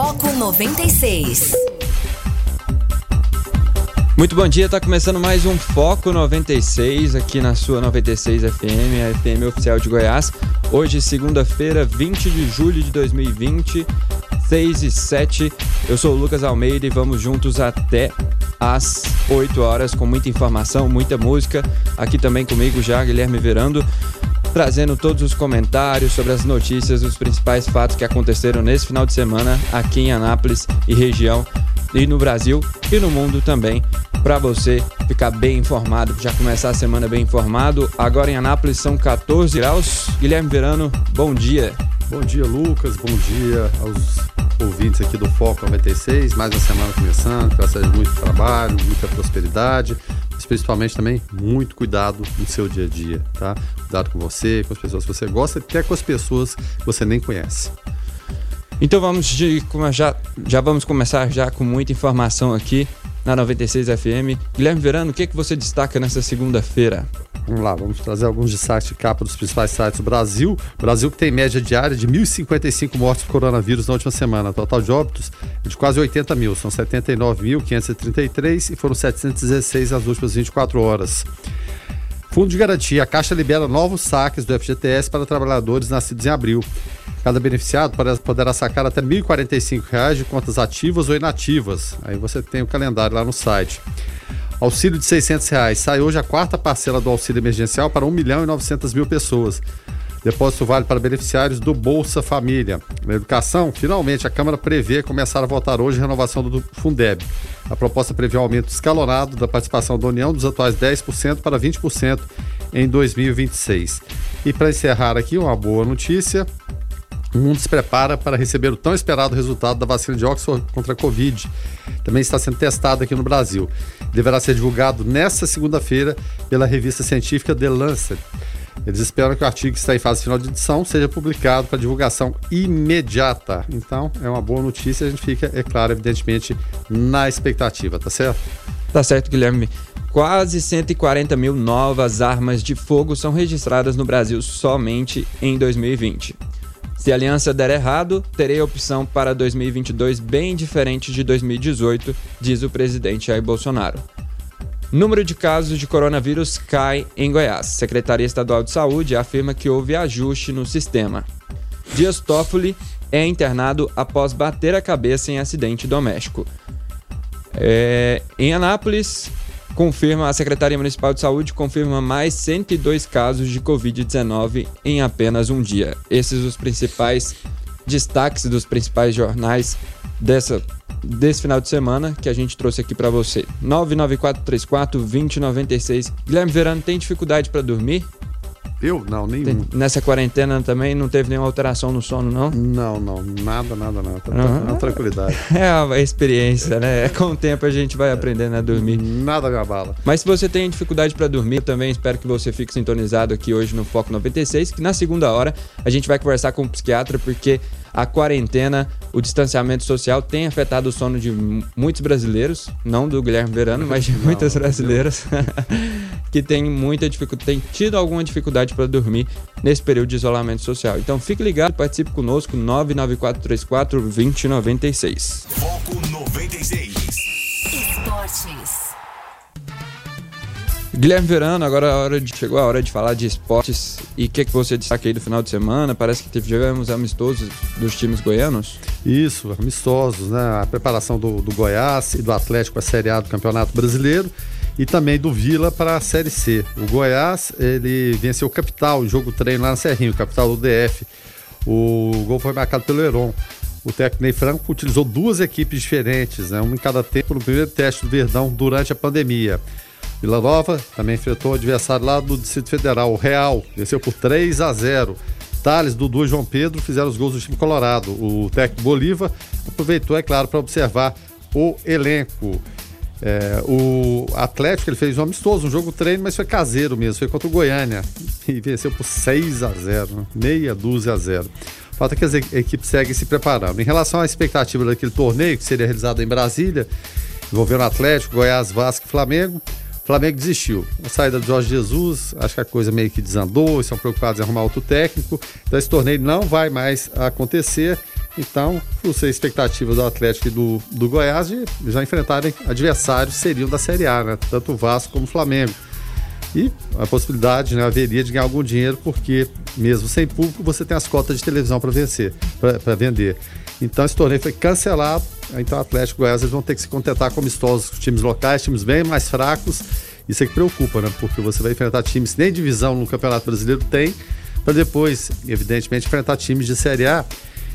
Foco 96. Muito bom dia, tá começando mais um Foco 96 aqui na sua 96 FM, a FM oficial de Goiás. Hoje, segunda-feira, 20 de julho de 2020, 6 e 7. Eu sou o Lucas Almeida e vamos juntos até às 8 horas com muita informação, muita música. Aqui também comigo já Guilherme Verando, trazendo todos os comentários sobre as notícias, os principais fatos que aconteceram nesse final de semana aqui em Anápolis e região e no Brasil e no mundo também, para você ficar bem informado, já começar a semana bem informado. Agora em Anápolis são 14 graus. Guilherme Verano, bom dia. Bom dia, Lucas. Bom dia aos ouvintes aqui do Foco 96. Mais uma semana começando, graças a muito trabalho, muita prosperidade, principalmente também muito cuidado no seu dia a dia, tá? Cuidado com você, com as pessoas que você gosta, até com as pessoas que você nem conhece. Então vamos de, já, já vamos começar já com muita informação aqui na 96 FM. Guilherme Verano, o que, que você destaca nessa segunda-feira? Vamos lá, vamos trazer alguns destaques de capa dos principais sites do Brasil. Brasil que tem média diária de 1.055 mortes por coronavírus na última semana. Total de óbitos é de quase 80 mil, são 79.533 e foram 716 nas últimas 24 horas. Fundo de garantia, a Caixa libera novos saques do FGTS para trabalhadores nascidos em abril. Cada beneficiado poderá sacar até R$ 1.045 de contas ativas ou inativas. Aí você tem o calendário lá no site. Auxílio de 600 reais. Sai hoje a quarta parcela do auxílio emergencial para 1 milhão e 900 mil pessoas. Depósito vale para beneficiários do Bolsa Família. Na educação, finalmente a Câmara prevê começar a votar hoje a renovação do Fundeb. A proposta prevê um aumento escalonado da participação da União dos atuais 10% para 20% em 2026. E para encerrar aqui, uma boa notícia: o mundo se prepara para receber o tão esperado resultado da vacina de Oxford contra a Covid. Também está sendo testado aqui no Brasil. Deverá ser divulgado nesta segunda-feira pela revista científica The Lancet. Eles esperam que o artigo que está em fase final de edição seja publicado para divulgação imediata. Então, é uma boa notícia. A gente fica, é claro, evidentemente, na expectativa, tá certo? Tá certo, Guilherme. Quase 140 mil novas armas de fogo são registradas no Brasil somente em 2020. Se a aliança der errado, terei opção para 2022 bem diferente de 2018, diz o presidente Jair Bolsonaro. Número de casos de coronavírus cai em Goiás. Secretaria Estadual de Saúde afirma que houve ajuste no sistema. Dias Toffoli é internado após bater a cabeça em acidente doméstico. É, em Anápolis, confirma a Secretaria Municipal de Saúde confirma mais 102 casos de Covid-19 em apenas um dia. Esses os principais destaques dos principais jornais dessa desse final de semana que a gente trouxe aqui para você. 99434 2096. Guilherme Verano tem dificuldade para dormir? Eu? Não, nenhum. nessa quarentena também não teve nenhuma alteração no sono, não? Não, não. Nada, nada, nada. Tá, uhum. tranquilidade. É a experiência, né? Com o tempo a gente vai aprendendo a dormir. Nada me abala. Mas se você tem dificuldade para dormir, eu também espero que você fique sintonizado aqui hoje no Foco 96, que na segunda hora a gente vai conversar com o psiquiatra, porque a quarentena, o distanciamento social tem afetado o sono de muitos brasileiros, não do Guilherme Verano, mas de muitas brasileiras que têm muita dificuldade, têm tido alguma dificuldade para dormir nesse período de isolamento social. Então fique ligado, participe conosco 99434 2096. Foco 96. Guilherme Verano, agora a hora de, chegou a hora de falar de esportes. E o que, que você destaca aí do final de semana? Parece que tivemos amistosos dos times goianos. Isso, amistosos, né? A preparação do, do Goiás e do Atlético para a Série A do Campeonato Brasileiro e também do Vila para a Série C. O Goiás, ele venceu o Capital, o jogo treino lá na Serrinho, capital do DF. O gol foi marcado pelo Heron. O técnico Ney Franco utilizou duas equipes diferentes, né? uma em cada tempo no primeiro teste do Verdão durante a pandemia. Vila Nova também enfrentou o adversário lá do Distrito Federal, o Real, venceu por 3 a 0. Thales, Dudu e João Pedro fizeram os gols do time colorado. O técnico Bolívar aproveitou, é claro, para observar o elenco. É, o Atlético ele fez um amistoso, um jogo treino, mas foi caseiro mesmo, foi contra o Goiânia e venceu por 6 a 0, meia dúzia a 0. Falta que as equipes seguem se preparando. Em relação à expectativa daquele torneio que seria realizado em Brasília, envolvendo Atlético, Goiás, Vasco e Flamengo, Flamengo desistiu. A saída do Jorge Jesus, acho que a coisa meio que desandou, estão preocupados em arrumar outro técnico. Então esse torneio não vai mais acontecer Então, você a expectativa do Atlético e do, do Goiás de já enfrentarem adversários seriam da Série A, né? Tanto o Vasco como o Flamengo. E a possibilidade, né, haveria de ganhar algum dinheiro, porque mesmo sem público, você tem as cotas de televisão para vencer, para vender. Então esse torneio foi cancelado. Então o Atlético Goiás eles vão ter que se contentar com amistosos, times locais, times bem mais fracos. Isso é que preocupa, né? Porque você vai enfrentar times nem divisão no Campeonato Brasileiro tem, para depois, evidentemente, enfrentar times de Série A.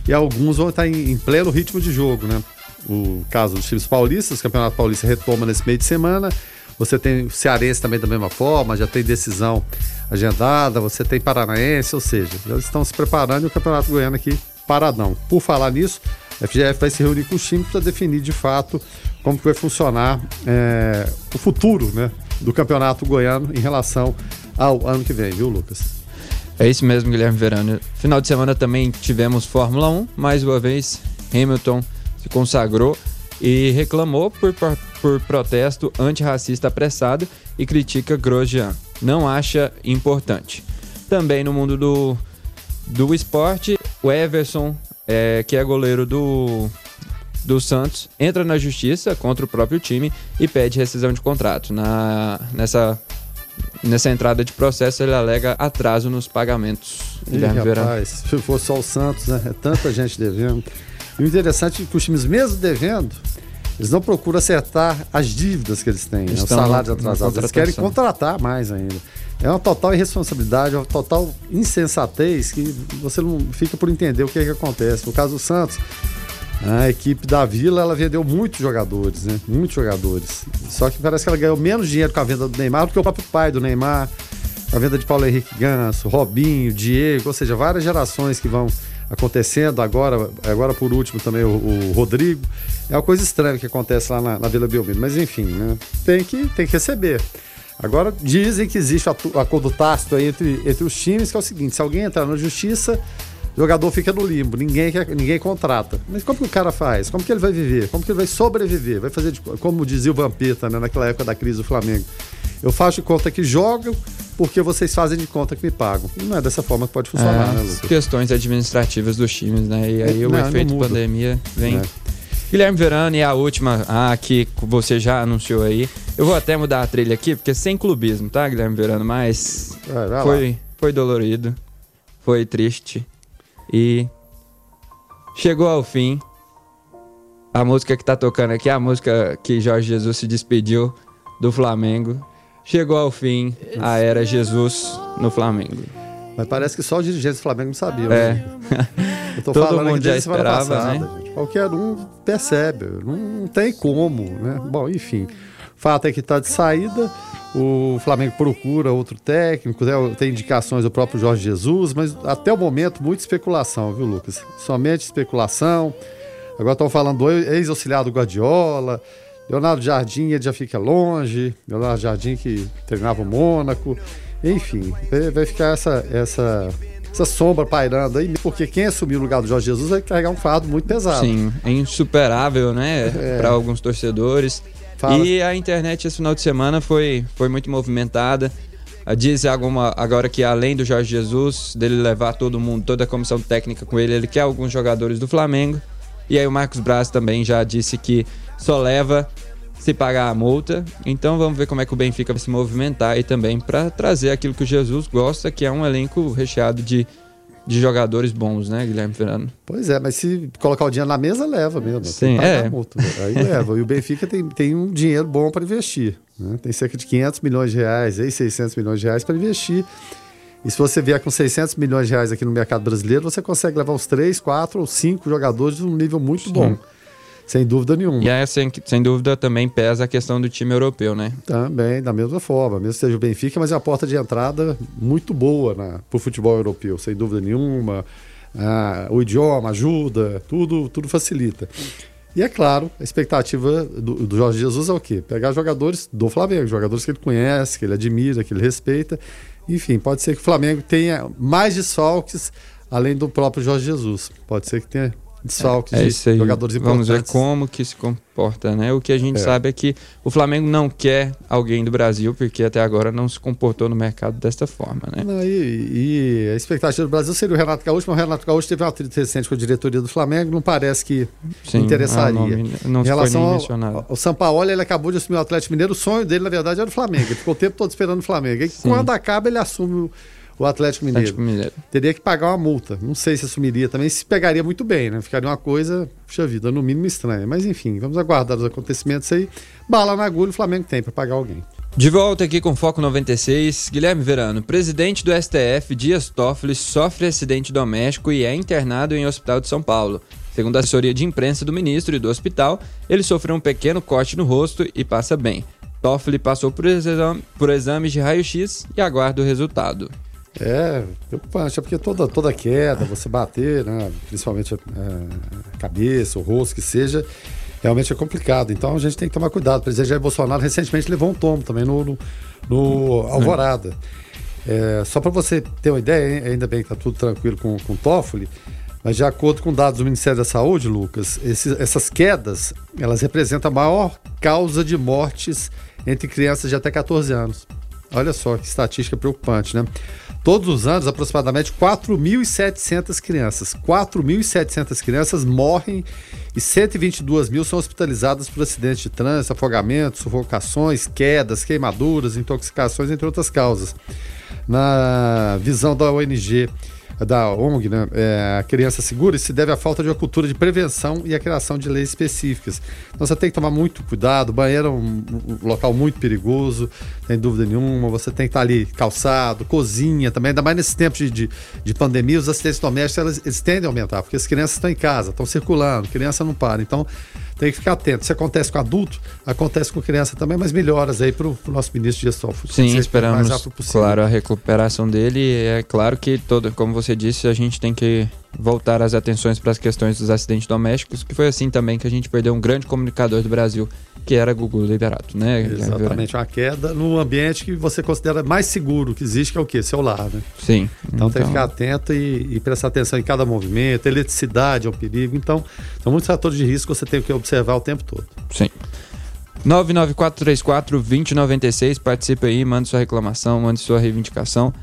E alguns vão estar em, em pleno ritmo de jogo, né? O caso dos times paulistas, o Campeonato Paulista retoma nesse meio de semana. Você tem Cearense também da mesma forma, já tem decisão agendada, você tem Paranaense, ou seja, já estão se preparando e o Campeonato Goiano aqui paradão. Por falar nisso, a FGF vai se reunir com os times para definir de fato como que vai funcionar é, o futuro né, do Campeonato Goiano em relação ao ano que vem, viu, Lucas? É isso mesmo, Guilherme Verano. Final de semana também tivemos Fórmula 1, mais uma vez Hamilton se consagrou e reclamou por, por, por protesto antirracista apressado e critica Grosjean. Não acha importante. Também no mundo do, do esporte, o Everson, é, que é goleiro do, do Santos, entra na justiça contra o próprio time e pede rescisão de contrato. Na, nessa, nessa entrada de processo, ele alega atraso nos pagamentos. Ih, rapaz, se for só o Santos, né? É tanta gente devendo. E o interessante é que os times, mesmo devendo, eles não procuram acertar as dívidas que eles têm, né? os salários atrasados. Eles querem contratar mais ainda. É uma total irresponsabilidade, uma total insensatez que você não fica por entender o que, é que acontece. No caso do Santos, a equipe da Vila ela vendeu muitos jogadores, né? Muitos jogadores. Só que parece que ela ganhou menos dinheiro com a venda do Neymar do que o próprio pai do Neymar, a venda de Paulo Henrique Ganso, Robinho, Diego, ou seja, várias gerações que vão acontecendo. Agora, agora por último, também o, o Rodrigo. É uma coisa estranha que acontece lá na, na Vila Belmiro. Mas enfim, né? tem, que, tem que receber. Agora, dizem que existe acordo tácito aí entre, entre os times, que é o seguinte: se alguém entrar na justiça, o jogador fica no limbo, ninguém, ninguém contrata. Mas como que o cara faz? Como que ele vai viver? Como que ele vai sobreviver? Vai fazer, de, como dizia o Vampeta, né, naquela época da crise do Flamengo. Eu faço de conta que jogo, porque vocês fazem de conta que me pagam. E não é dessa forma que pode funcionar, é, né, Lucas? Questões administrativas dos times, né? E aí é, o não, efeito não pandemia vem. É. Guilherme Verano, e a última, ah, que você já anunciou aí. Eu vou até mudar a trilha aqui, porque sem clubismo, tá, Guilherme Verano? Mas vai foi, foi dolorido, foi triste. E chegou ao fim. A música que tá tocando aqui é a música que Jorge Jesus se despediu do Flamengo. Chegou ao fim a era Jesus no Flamengo. Mas parece que só os dirigentes do Flamengo não sabiam. É. Né? Eu tô Todo falando mundo já esperava, passada, né? Gente. Qualquer um percebe. Não tem como, né? Bom, enfim. Fato é que está de saída. O Flamengo procura outro técnico, né? tem indicações do próprio Jorge Jesus, mas até o momento, muita especulação, viu, Lucas? Somente especulação. Agora estão falando do ex-auxiliar do Guardiola, Leonardo Jardim ele já fica longe, Leonardo Jardim que treinava o Mônaco, enfim, vai ficar essa, essa, essa sombra pairando aí, porque quem assumir o lugar do Jorge Jesus vai carregar um fardo muito pesado. Sim, é insuperável, né, é. para alguns torcedores. Fala. E a internet esse final de semana foi, foi muito movimentada. Diz alguma, agora que além do Jorge Jesus, dele levar todo mundo, toda a comissão técnica com ele, ele quer alguns jogadores do Flamengo. E aí o Marcos Braz também já disse que só leva se pagar a multa. Então vamos ver como é que o Benfica vai se movimentar e também para trazer aquilo que o Jesus gosta, que é um elenco recheado de, de jogadores bons, né, Guilherme Fernando? Pois é, mas se colocar o dinheiro na mesa, leva mesmo. Sim, é. Multa, aí leva. E o Benfica tem, tem um dinheiro bom para investir. Né? Tem cerca de 500 milhões de reais, aí 600 milhões de reais para investir. E se você vier com 600 milhões de reais aqui no mercado brasileiro, você consegue levar uns 3, 4 ou 5 jogadores de um nível muito Sim. bom. Sem dúvida nenhuma. E aí, sem, sem dúvida, também pesa a questão do time europeu, né? Também, da mesma forma. Mesmo seja o Benfica, mas é uma porta de entrada muito boa para o futebol europeu, sem dúvida nenhuma. Ah, o idioma ajuda, tudo, tudo facilita. E é claro, a expectativa do, do, Jorge Jesus é o quê? Pegar jogadores do Flamengo, jogadores que ele conhece, que ele admira, que ele respeita. Enfim, pode ser que o Flamengo tenha mais desfalques além do próprio Jorge Jesus. Pode ser que tenha desfalques é, é de jogadores importantes. Vamos ver como que se comporta, né? O que a gente é. sabe é que o Flamengo não quer alguém do Brasil, porque até agora não se comportou no mercado desta forma, né? Não, e, e, a expectativa do Brasil seria o Renato Gaúcho, mas o Renato Gaúcho teve uma atrito recente com a diretoria do Flamengo, não parece que Sim, interessaria. Não, não em relação ao, ao Sampaoli, ele acabou de assumir o Atlético Mineiro, o sonho dele, na verdade, era o Flamengo. Ele ficou o tempo todo esperando o Flamengo. E Sim. quando acaba, ele assume o o Atlético Mineiro. Atlético Mineiro. Teria que pagar uma multa. Não sei se assumiria também, se pegaria muito bem, né? Ficaria uma coisa, puxa vida, no mínimo estranha. Mas enfim, vamos aguardar os acontecimentos aí. Bala na agulha o Flamengo tem para pagar alguém. De volta aqui com Foco 96, Guilherme Verano, presidente do STF, Dias Toffoli, sofre acidente doméstico e é internado em hospital de São Paulo. Segundo a assessoria de imprensa do ministro e do hospital, ele sofreu um pequeno corte no rosto e passa bem. Toffoli passou por, exame, por exames de raio-x e aguarda o resultado. É, preocupante, é porque toda, toda queda, você bater, né, principalmente a, a cabeça, o rosto, que seja, realmente é complicado. Então a gente tem que tomar cuidado. O presidente Jair Bolsonaro recentemente levou um tombo também no, no, no Alvorada. É, só para você ter uma ideia, ainda bem que está tudo tranquilo com, com o Toffoli, mas de acordo com dados do Ministério da Saúde, Lucas, esses, essas quedas, elas representam a maior causa de mortes entre crianças de até 14 anos. Olha só que estatística preocupante, né? Todos os anos, aproximadamente 4.700 crianças. 4.700 crianças morrem e 122 mil são hospitalizadas por acidentes de trânsito, afogamentos, sufocações, quedas, queimaduras, intoxicações, entre outras causas. Na visão da ONG da ONG, né, é, a criança segura, isso se deve à falta de uma cultura de prevenção e a criação de leis específicas. Então você tem que tomar muito cuidado, o banheiro é um, um local muito perigoso, sem dúvida nenhuma, você tem que estar ali calçado, cozinha também, ainda mais nesse tempo de, de, de pandemia, os acidentes domésticos elas, eles tendem a aumentar, porque as crianças estão em casa, estão circulando, criança não para, então tem que ficar atento. Se acontece com adulto, acontece com criança também, mas melhoras aí para o nosso ministro de gestão. Sim, esperamos, claro, a recuperação dele. É claro que, todo, como você disse, a gente tem que voltar as atenções para as questões dos acidentes domésticos, que foi assim também que a gente perdeu um grande comunicador do Brasil, que era Gugu Liberato, né? Exatamente, uma queda no ambiente que você considera mais seguro que existe, que é o quê? Seu lar, né? Sim. Então, então... tem que então ficar atento e, e, prestar atenção em cada movimento, eletricidade é um perigo, então são muitos fatores de risco que você tem que observar o tempo todo. Sim. 99434-2096, participe aí, mande sua reclamação, mande sua reivindicação.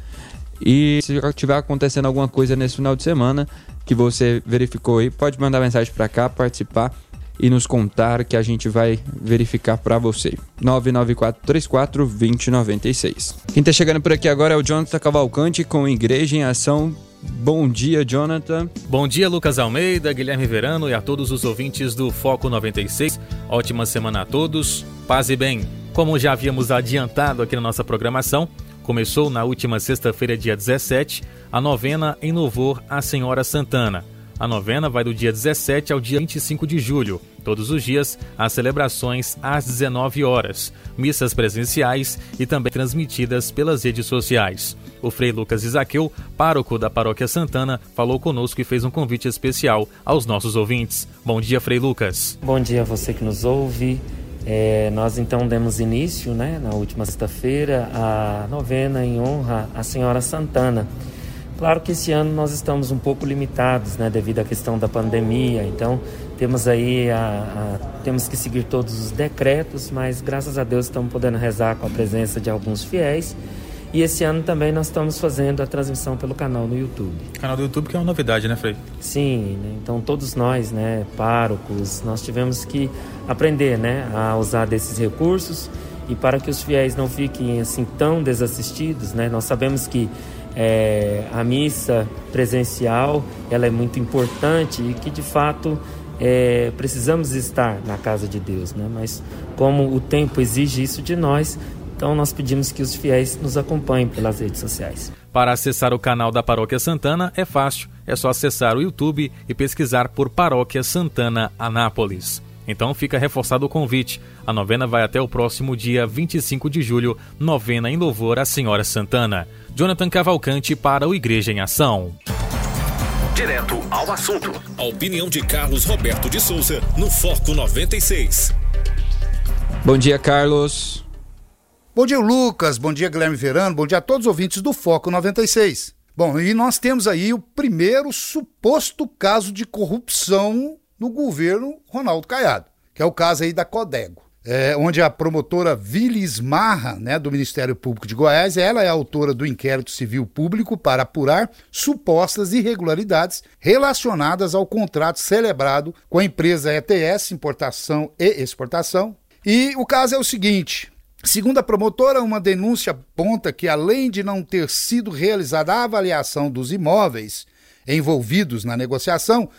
E se tiver acontecendo alguma coisa nesse final de semana que você verificou aí, pode mandar mensagem para cá, participar e nos contar que a gente vai verificar para você. 994342096. Quem está chegando por aqui agora é o Jonathan Cavalcante com Igreja em Ação. Bom dia, Jonathan. Bom dia, Lucas Almeida, Guilherme Verano e a todos os ouvintes do Foco 96. Ótima semana a todos. Paz e bem. Como já havíamos adiantado aqui na nossa programação, Começou na última sexta-feira, dia 17, a novena em louvor à Senhora Santana. A novena vai do dia 17 ao dia 25 de julho. Todos os dias, as celebrações às 19 horas, missas presenciais e também transmitidas pelas redes sociais. O Frei Lucas Isaqueu, pároco da Paróquia Santana, falou conosco e fez um convite especial aos nossos ouvintes. Bom dia, Frei Lucas. Bom dia a você que nos ouve. É, nós então demos início, né, na última sexta-feira, a novena em honra à Senhora Santana. Claro que esse ano nós estamos um pouco limitados, né, devido à questão da pandemia. Então temos aí a, a, temos que seguir todos os decretos, mas graças a Deus estamos podendo rezar com a presença de alguns fiéis e esse ano também nós estamos fazendo a transmissão pelo canal no YouTube. Canal do YouTube que é uma novidade, né, Frei? Sim, né? então todos nós, né, párocos, nós tivemos que aprender, né, a usar desses recursos e para que os fiéis não fiquem assim tão desassistidos, né, nós sabemos que é, a missa presencial ela é muito importante e que de fato é, precisamos estar na casa de Deus, né? Mas como o tempo exige isso de nós, então nós pedimos que os fiéis nos acompanhem pelas redes sociais. Para acessar o canal da Paróquia Santana é fácil, é só acessar o YouTube e pesquisar por Paróquia Santana Anápolis. Então fica reforçado o convite. A novena vai até o próximo dia 25 de julho, novena em louvor à Senhora Santana. Jonathan Cavalcante para o Igreja em Ação. Direto ao assunto. A opinião de Carlos Roberto de Souza no Foco 96. Bom dia, Carlos. Bom dia, Lucas. Bom dia, Guilherme Verano. Bom dia a todos os ouvintes do Foco 96. Bom, e nós temos aí o primeiro suposto caso de corrupção no governo Ronaldo Caiado, que é o caso aí da Codego é, onde a promotora Vilis Marra, né, do Ministério Público de Goiás, ela é autora do inquérito civil público para apurar supostas irregularidades relacionadas ao contrato celebrado com a empresa ETS, Importação e Exportação. E o caso é o seguinte: Segundo a promotora, uma denúncia aponta que, além de não ter sido realizada a avaliação dos imóveis envolvidos na negociação,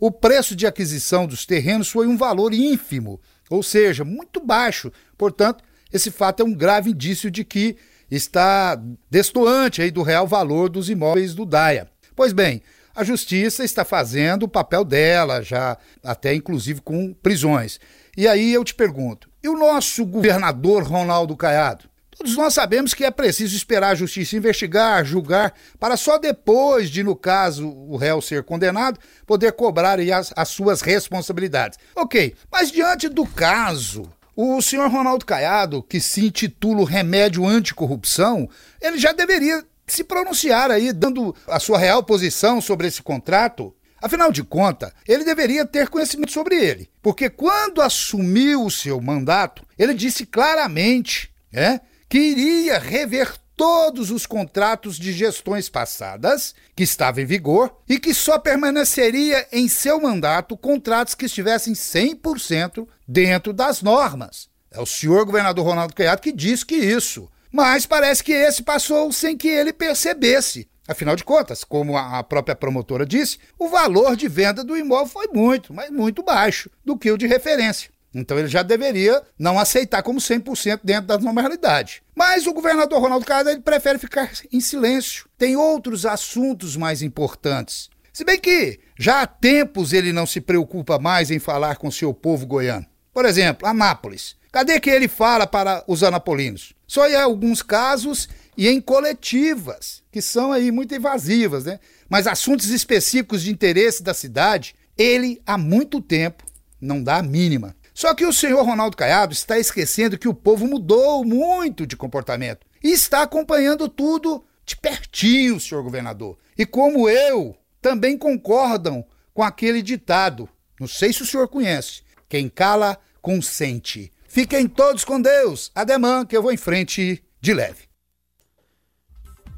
o preço de aquisição dos terrenos foi um valor ínfimo ou seja, muito baixo. Portanto, esse fato é um grave indício de que está destoante aí do real valor dos imóveis do DAIA. Pois bem, a justiça está fazendo o papel dela, já até inclusive com prisões. E aí eu te pergunto: e o nosso governador Ronaldo Caiado? Todos nós sabemos que é preciso esperar a justiça investigar, julgar, para só depois de, no caso, o réu ser condenado, poder cobrar as, as suas responsabilidades. Ok, mas diante do caso, o senhor Ronaldo Caiado, que se intitula Remédio Anticorrupção, ele já deveria se pronunciar aí, dando a sua real posição sobre esse contrato. Afinal de contas, ele deveria ter conhecimento sobre ele, porque quando assumiu o seu mandato, ele disse claramente, é, que iria rever todos os contratos de gestões passadas que estavam em vigor e que só permaneceria em seu mandato contratos que estivessem 100% dentro das normas. É o senhor governador Ronaldo Caiado que diz que isso. Mas parece que esse passou sem que ele percebesse. Afinal de contas, como a própria promotora disse, o valor de venda do imóvel foi muito, mas muito baixo do que o de referência. Então ele já deveria não aceitar como 100% dentro da normalidade. Mas o governador Ronaldo Caiado ele prefere ficar em silêncio. Tem outros assuntos mais importantes. Se bem que já há tempos ele não se preocupa mais em falar com seu povo goiano. Por exemplo, Anápolis. Cadê que ele fala para os anapolinos? Só em alguns casos e em coletivas, que são aí muito invasivas, né? Mas assuntos específicos de interesse da cidade, ele há muito tempo não dá a mínima. Só que o senhor Ronaldo Caiado está esquecendo que o povo mudou muito de comportamento e está acompanhando tudo de pertinho, senhor governador. E como eu, também concordam com aquele ditado. Não sei se o senhor conhece. Quem cala, consente. Fiquem todos com Deus. Ademã, que eu vou em frente de leve.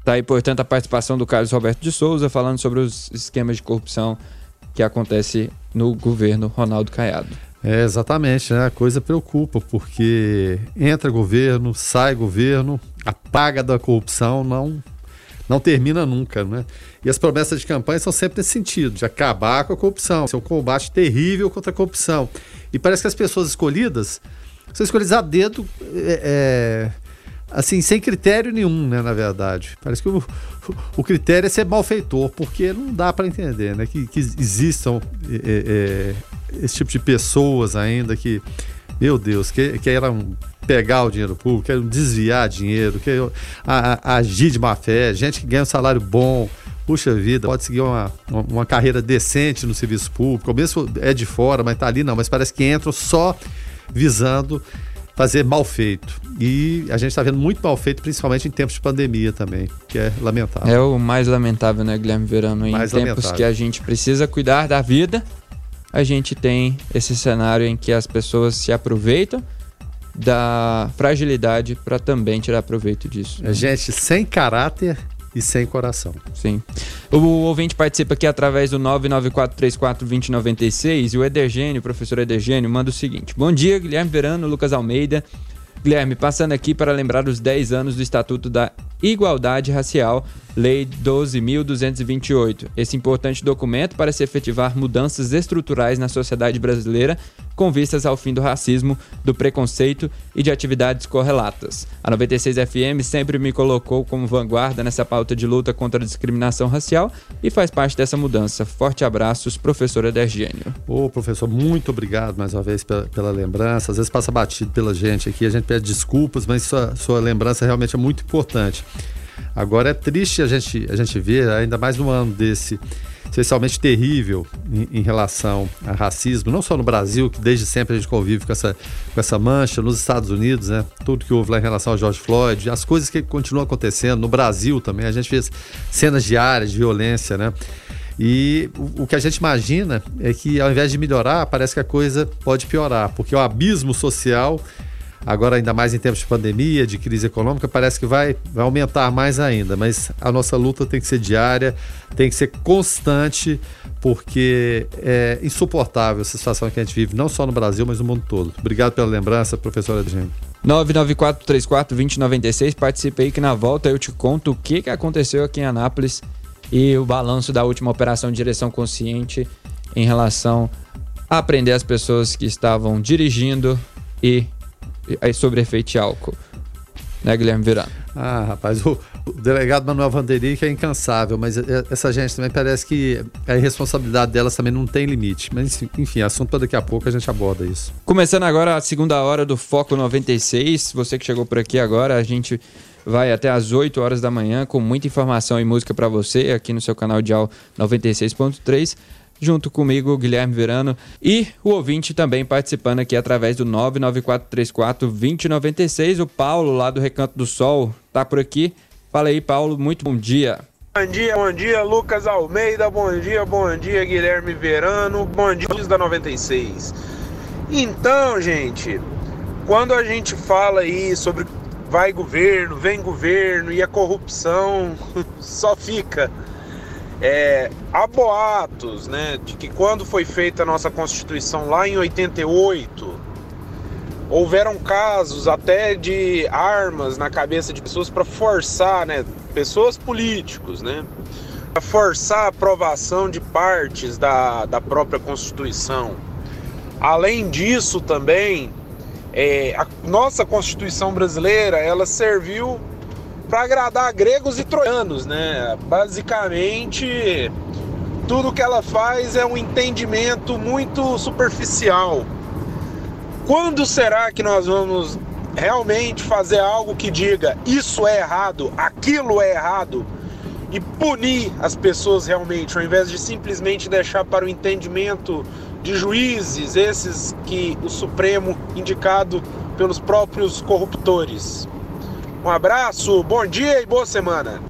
Tá aí, portanto, a participação do Carlos Roberto de Souza falando sobre os esquemas de corrupção que acontece no governo Ronaldo Caiado. É, exatamente, né? A coisa preocupa, porque entra governo, sai governo, a paga da corrupção não, não termina nunca, né? E as promessas de campanha são sempre nesse sentido, de acabar com a corrupção, ser um combate terrível contra a corrupção. E parece que as pessoas escolhidas são escolhidas a dedo, é, é, assim, sem critério nenhum, né, na verdade. Parece que o, o critério é ser malfeitor, porque não dá para entender, né, que, que existam é, é, esse tipo de pessoas ainda que, meu Deus, que queiram pegar o dinheiro público, queiram desviar dinheiro, queiram agir de má fé, gente que ganha um salário bom, puxa vida, pode seguir uma, uma, uma, carreira decente no serviço público, ou mesmo é de fora, mas tá ali não, mas parece que entram só visando fazer mal feito. E a gente está vendo muito mal feito, principalmente em tempos de pandemia também, que é lamentável. É o mais lamentável, né, Guilherme Verano? Em mais tempos lamentável. que a gente precisa cuidar da vida, a gente tem esse cenário em que as pessoas se aproveitam da fragilidade para também tirar proveito disso. Né? Gente sem caráter e sem coração. Sim. O ouvinte participa aqui através do 994342096 e o Edergênio, o professor Edergênio, manda o seguinte: Bom dia, Guilherme Verano, Lucas Almeida. Guilherme, passando aqui para lembrar os 10 anos do Estatuto da Igualdade Racial, Lei 12.228. Esse importante documento para se efetivar mudanças estruturais na sociedade brasileira com vistas ao fim do racismo, do preconceito e de atividades correlatas. A 96 FM sempre me colocou como vanguarda nessa pauta de luta contra a discriminação racial e faz parte dessa mudança. Forte abraços, professor Edergênio. Ô, professor, muito obrigado mais uma vez pela, pela, lembrança. Às vezes passa batido pela gente aqui, a gente pede desculpas, mas sua, sua lembrança realmente é muito importante. Agora é triste a gente, a gente ver, ainda mais num ano desse, especialmente terrível em, em, relação a racismo, não só no Brasil, que desde sempre a gente convive com essa, com essa mancha, nos Estados Unidos, né? Tudo que houve lá em relação ao George Floyd, as coisas que continuam acontecendo no Brasil também, a gente vê cenas diárias de violência, né? E o que a gente imagina é que ao invés de melhorar, parece que a coisa pode piorar, porque o abismo social agora ainda mais em tempos de pandemia, de crise econômica, parece que vai, vai aumentar mais ainda. Mas a nossa luta tem que ser diária, tem que ser constante, porque é insuportável essa situação que a gente vive, não só no Brasil, mas no mundo todo. Obrigado pela lembrança, professora Edgene. 994-34-2096, participe aí que na volta eu te conto o que, que aconteceu aqui em Anápolis e o balanço da última operação de direção consciente em relação a prender as pessoas que estavam dirigindo e sobre efeito álcool. Né, Guilherme Verano? Ah, rapaz, o, o delegado Manuel Vanderic é incansável, mas essa gente também parece que a irresponsabilidade delas também não tem limite. Mas enfim, assunto para daqui a pouco a gente aborda isso. Começando agora a segunda hora do Foco 96. Você que chegou por aqui agora, a gente vai até às 8 horas da manhã com muita informação e música para você aqui no seu canal de 96.3 junto comigo, Guilherme Verano, e o ouvinte também participando aqui através do 99434-2096. O Paulo, lá do Recanto do Sol, tá por aqui. Fala aí, Paulo, muito bom dia. Bom dia, bom dia, Lucas Almeida, bom dia, bom dia, Guilherme Verano, bom dia, da 96. Então, gente, quando a gente fala aí sobre vai governo, vem governo e a corrupção só fica é, há boatos né, de que quando foi feita a nossa Constituição lá em 88, houveram casos até de armas na cabeça de pessoas para forçar, né, pessoas políticos, né, para forçar a aprovação de partes da, da própria Constituição. Além disso, também, é, a nossa Constituição brasileira ela serviu para agradar gregos e troianos, né? Basicamente, tudo que ela faz é um entendimento muito superficial. Quando será que nós vamos realmente fazer algo que diga isso é errado, aquilo é errado e punir as pessoas realmente, ao invés de simplesmente deixar para o entendimento de juízes, esses que o Supremo indicado pelos próprios corruptores? Um abraço, bom dia e boa semana.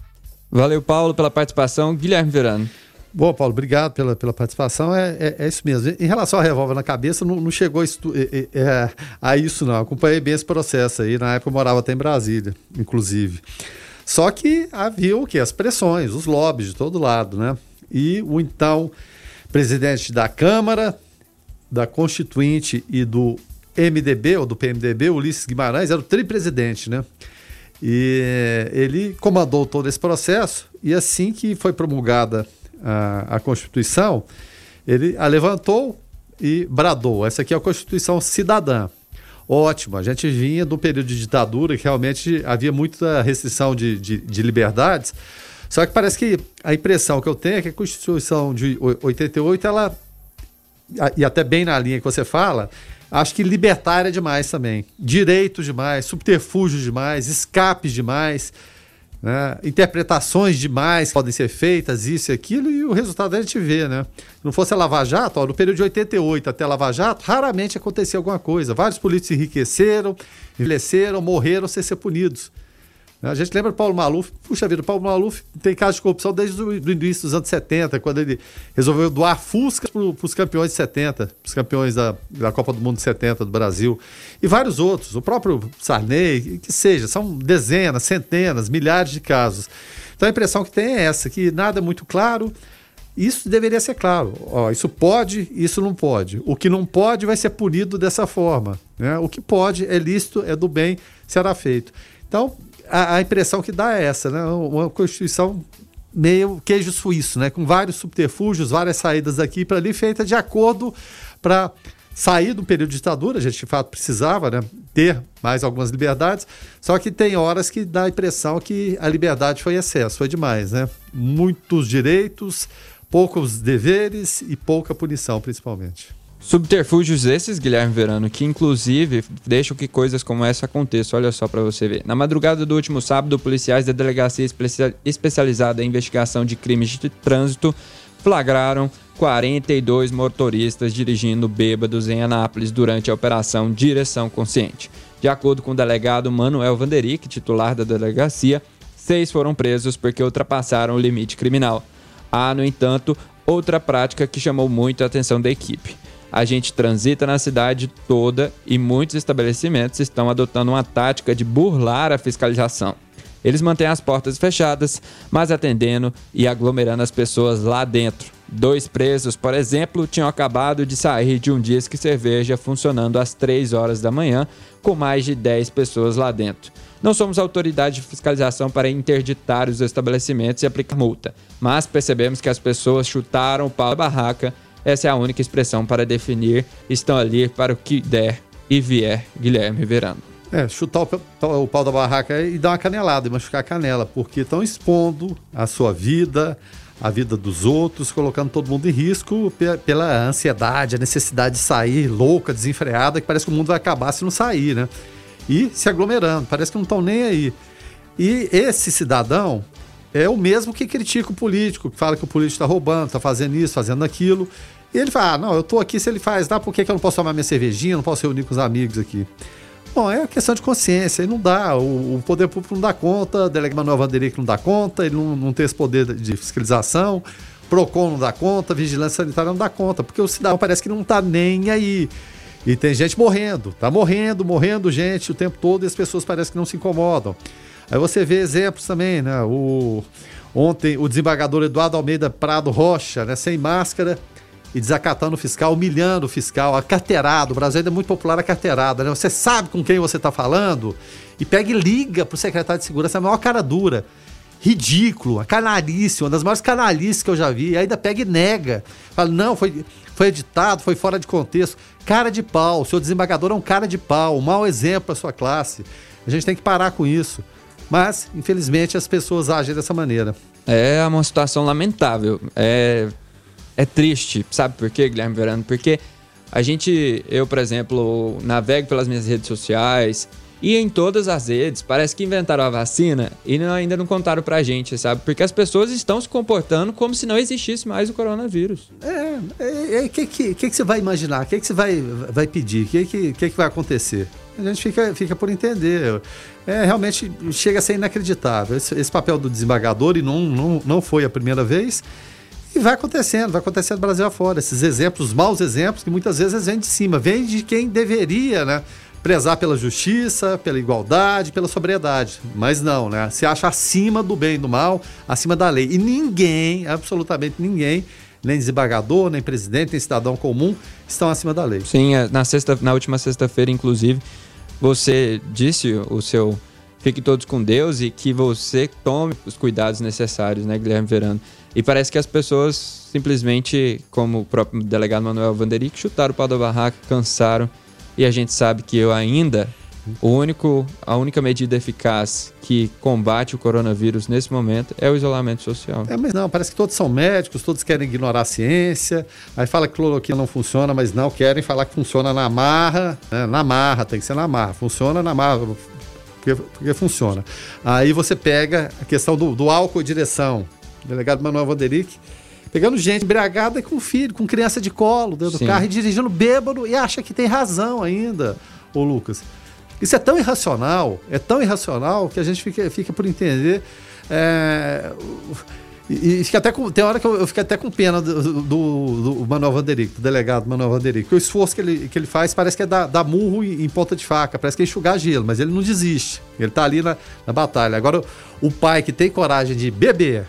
Valeu, Paulo, pela participação. Guilherme Verano. Bom, Paulo, obrigado pela, pela participação. É, é, é, isso mesmo. Em relação ao revólver na cabeça, não, não chegou a, estu, é, é, é a, isso, não. Acompanhei bem esse processo aí. Na época eu morava até em Brasília, inclusive. Só que havia o quê? As pressões, os lobbies de todo lado, né? E o então presidente da Câmara, da Constituinte e do MDB, ou do PMDB, Ulisses Guimarães, era o tripresidente, né? E ele comandou todo esse processo e assim que foi promulgada a, a Constituição, ele a levantou e bradou: essa aqui é a Constituição cidadã. Ótimo, a gente vinha do período de ditadura que realmente havia muita restrição de, de, de liberdades. Só que parece que a impressão que eu tenho é que a Constituição de 88, ela, e até bem na linha que você fala, Acho que libertária demais também. Direito demais, subterfúgio demais, escapes demais, né? interpretações demais podem ser feitas, isso e aquilo, e o resultado a gente vê, né? Se não fosse a Lava Jato, ó, no período de 88 até a Lava Jato, raramente acontecia alguma coisa. Vários políticos enriqueceram, envelheceram, morreram sem ser punidos. A gente lembra do Paulo Maluf. Puxa vida, o Paulo Maluf tem caso de corrupção desde o início dos anos 70, quando ele resolveu doar Fusca para os campeões de 70, os campeões da, da Copa do Mundo de 70 do Brasil. E vários outros, o próprio Sarney, que seja, são dezenas, centenas, milhares de casos. Então a impressão que tem é essa, que nada é muito claro. Isso deveria ser claro. Ó, isso pode, isso não pode. O que não pode vai ser punido dessa forma. Né? O que pode, é lícito, é do bem, será feito. Então, a, a, impressão que dá é essa, né? Uma Constituição meio queijo suíço, né? Com vários subterfúgios, várias saídas daqui para ali, feita de acordo para sair do período de ditadura, a gente de fato precisava né, ter mais algumas liberdades, só que tem horas que dá a impressão que a liberdade foi excesso, foi demais, né? Muitos direitos, poucos deveres e pouca punição, principalmente. Subterfúgios esses, Guilherme Verano, que inclusive deixam que coisas como essa aconteçam. Olha só para você ver. Na madrugada do último sábado, policiais da Delegacia Especializada em Investigação de Crimes de Trânsito flagraram 42 motoristas dirigindo bêbados em Anápolis durante a operação Direção Consciente. De acordo com o delegado Manuel Vanderick, titular da delegacia, seis foram presos porque ultrapassaram o limite criminal. Há, no entanto, outra prática que chamou muito a atenção da equipe. A gente transita na cidade toda e muitos estabelecimentos estão adotando uma tática de burlar a fiscalização. Eles mantêm as portas fechadas, mas atendendo e aglomerando as pessoas lá dentro. Dois presos, por exemplo, tinham acabado de sair de um disque cerveja funcionando às 3 horas da manhã, com mais de 10 pessoas lá dentro. Não somos autoridade de fiscalização para interditar os estabelecimentos e aplicar multa, mas percebemos que as pessoas chutaram o pau da barraca. Essa é a única expressão para definir. Estão ali para o que der e vier, Guilherme Verano. É, chutar o, o pau da barraca e dar uma canelada e machucar a canela, porque estão expondo a sua vida, a vida dos outros, colocando todo mundo em risco pela ansiedade, a necessidade de sair louca, desenfreada, que parece que o mundo vai acabar se não sair, né? E se aglomerando, parece que não estão nem aí. E esse cidadão é o mesmo que critica o político, que fala que o político está roubando, está fazendo isso, fazendo aquilo. E ele fala: ah, não, eu estou aqui, se ele faz, dá, por que, que eu não posso tomar minha cervejinha, não posso reunir com os amigos aqui? Bom, é questão de consciência, e não dá, o, o, poder público não dá conta, o delegado Manuel Vanderick não dá conta, ele não, não tem esse poder de fiscalização, PROCON não dá conta, Vigilância Sanitária não dá conta, porque o cidadão parece que não está nem aí. E tem gente morrendo, tá morrendo, morrendo gente o tempo todo e as pessoas parecem que não se incomodam. Aí você vê exemplos também, né? O, ontem o desembargador Eduardo Almeida Prado Rocha, né, sem máscara, e desacatando o fiscal, humilhando o fiscal, a carteirada. O Brasil ainda é muito popular a carteirada, né? Você sabe com quem você está falando e pega e liga para o secretário de segurança, a maior cara dura. Ridículo, a canalice, uma das maiores canalices que eu já vi. E ainda pega e nega. Fala, não, foi, foi editado, foi fora de contexto. Cara de pau, o seu desembargador é um cara de pau, um mau exemplo para sua classe. A gente tem que parar com isso. Mas, infelizmente, as pessoas agem dessa maneira. É uma situação lamentável. É é triste, sabe por quê, Guilherme Verano? Porque a gente, eu, por exemplo, navego pelas minhas redes sociais e em todas as redes, parece que inventaram a vacina e não, ainda não contaram pra gente, sabe? Porque as pessoas estão se comportando como se não existisse mais o coronavírus. É, o é, é, que, que, que, que você vai imaginar? O que, que você vai, vai pedir? O que, que, que, que vai acontecer? A gente fica, fica por entender. É, realmente chega a ser inacreditável. Esse, esse papel do desembargador, e não, não, não foi a primeira vez, e vai acontecendo, vai acontecendo no Brasil afora. Esses exemplos, maus exemplos, que muitas vezes vêm de cima, vêm de quem deveria, né? Prezar pela justiça, pela igualdade, pela sobriedade. Mas não, né? Se acha acima do bem e do mal, acima da lei. E ninguém, absolutamente ninguém, nem desembargador, nem presidente, nem cidadão comum, estão acima da lei. Sim, é, na, sexta, na última sexta-feira, inclusive, você disse o seu fique todos com Deus e que você tome os cuidados necessários, né, Guilherme Verano? E parece que as pessoas simplesmente, como o próprio delegado Manuel Vanderick, chutaram o pau da barraca, cansaram. E a gente sabe que eu ainda, o único, a única medida eficaz que combate o coronavírus nesse momento é o isolamento social. É, mas não, parece que todos são médicos, todos querem ignorar a ciência. Aí fala que cloroquina não funciona, mas não querem falar que funciona na marra. Né? Na marra, tem que ser na marra. Funciona na marra, porque, porque funciona. Aí você pega a questão do, do álcool e direção delegado Manuel Vanderick, pegando gente embriagada com filho, com criança de colo dentro Sim. do carro e dirigindo bêbado e acha que tem razão ainda, ô Lucas. Isso é tão irracional, é tão irracional que a gente fica, fica por entender. É, e, e fica até com, tem hora que eu, eu fico até com pena do, do, do Manuel Vanderick, do delegado Manuel Vanderick. O esforço que ele, que ele faz parece que é dar, dar murro em, em, ponta de faca, parece que é enxugar gelo, mas ele não desiste. Ele está ali na, na batalha. Agora, o pai que tem coragem de beber,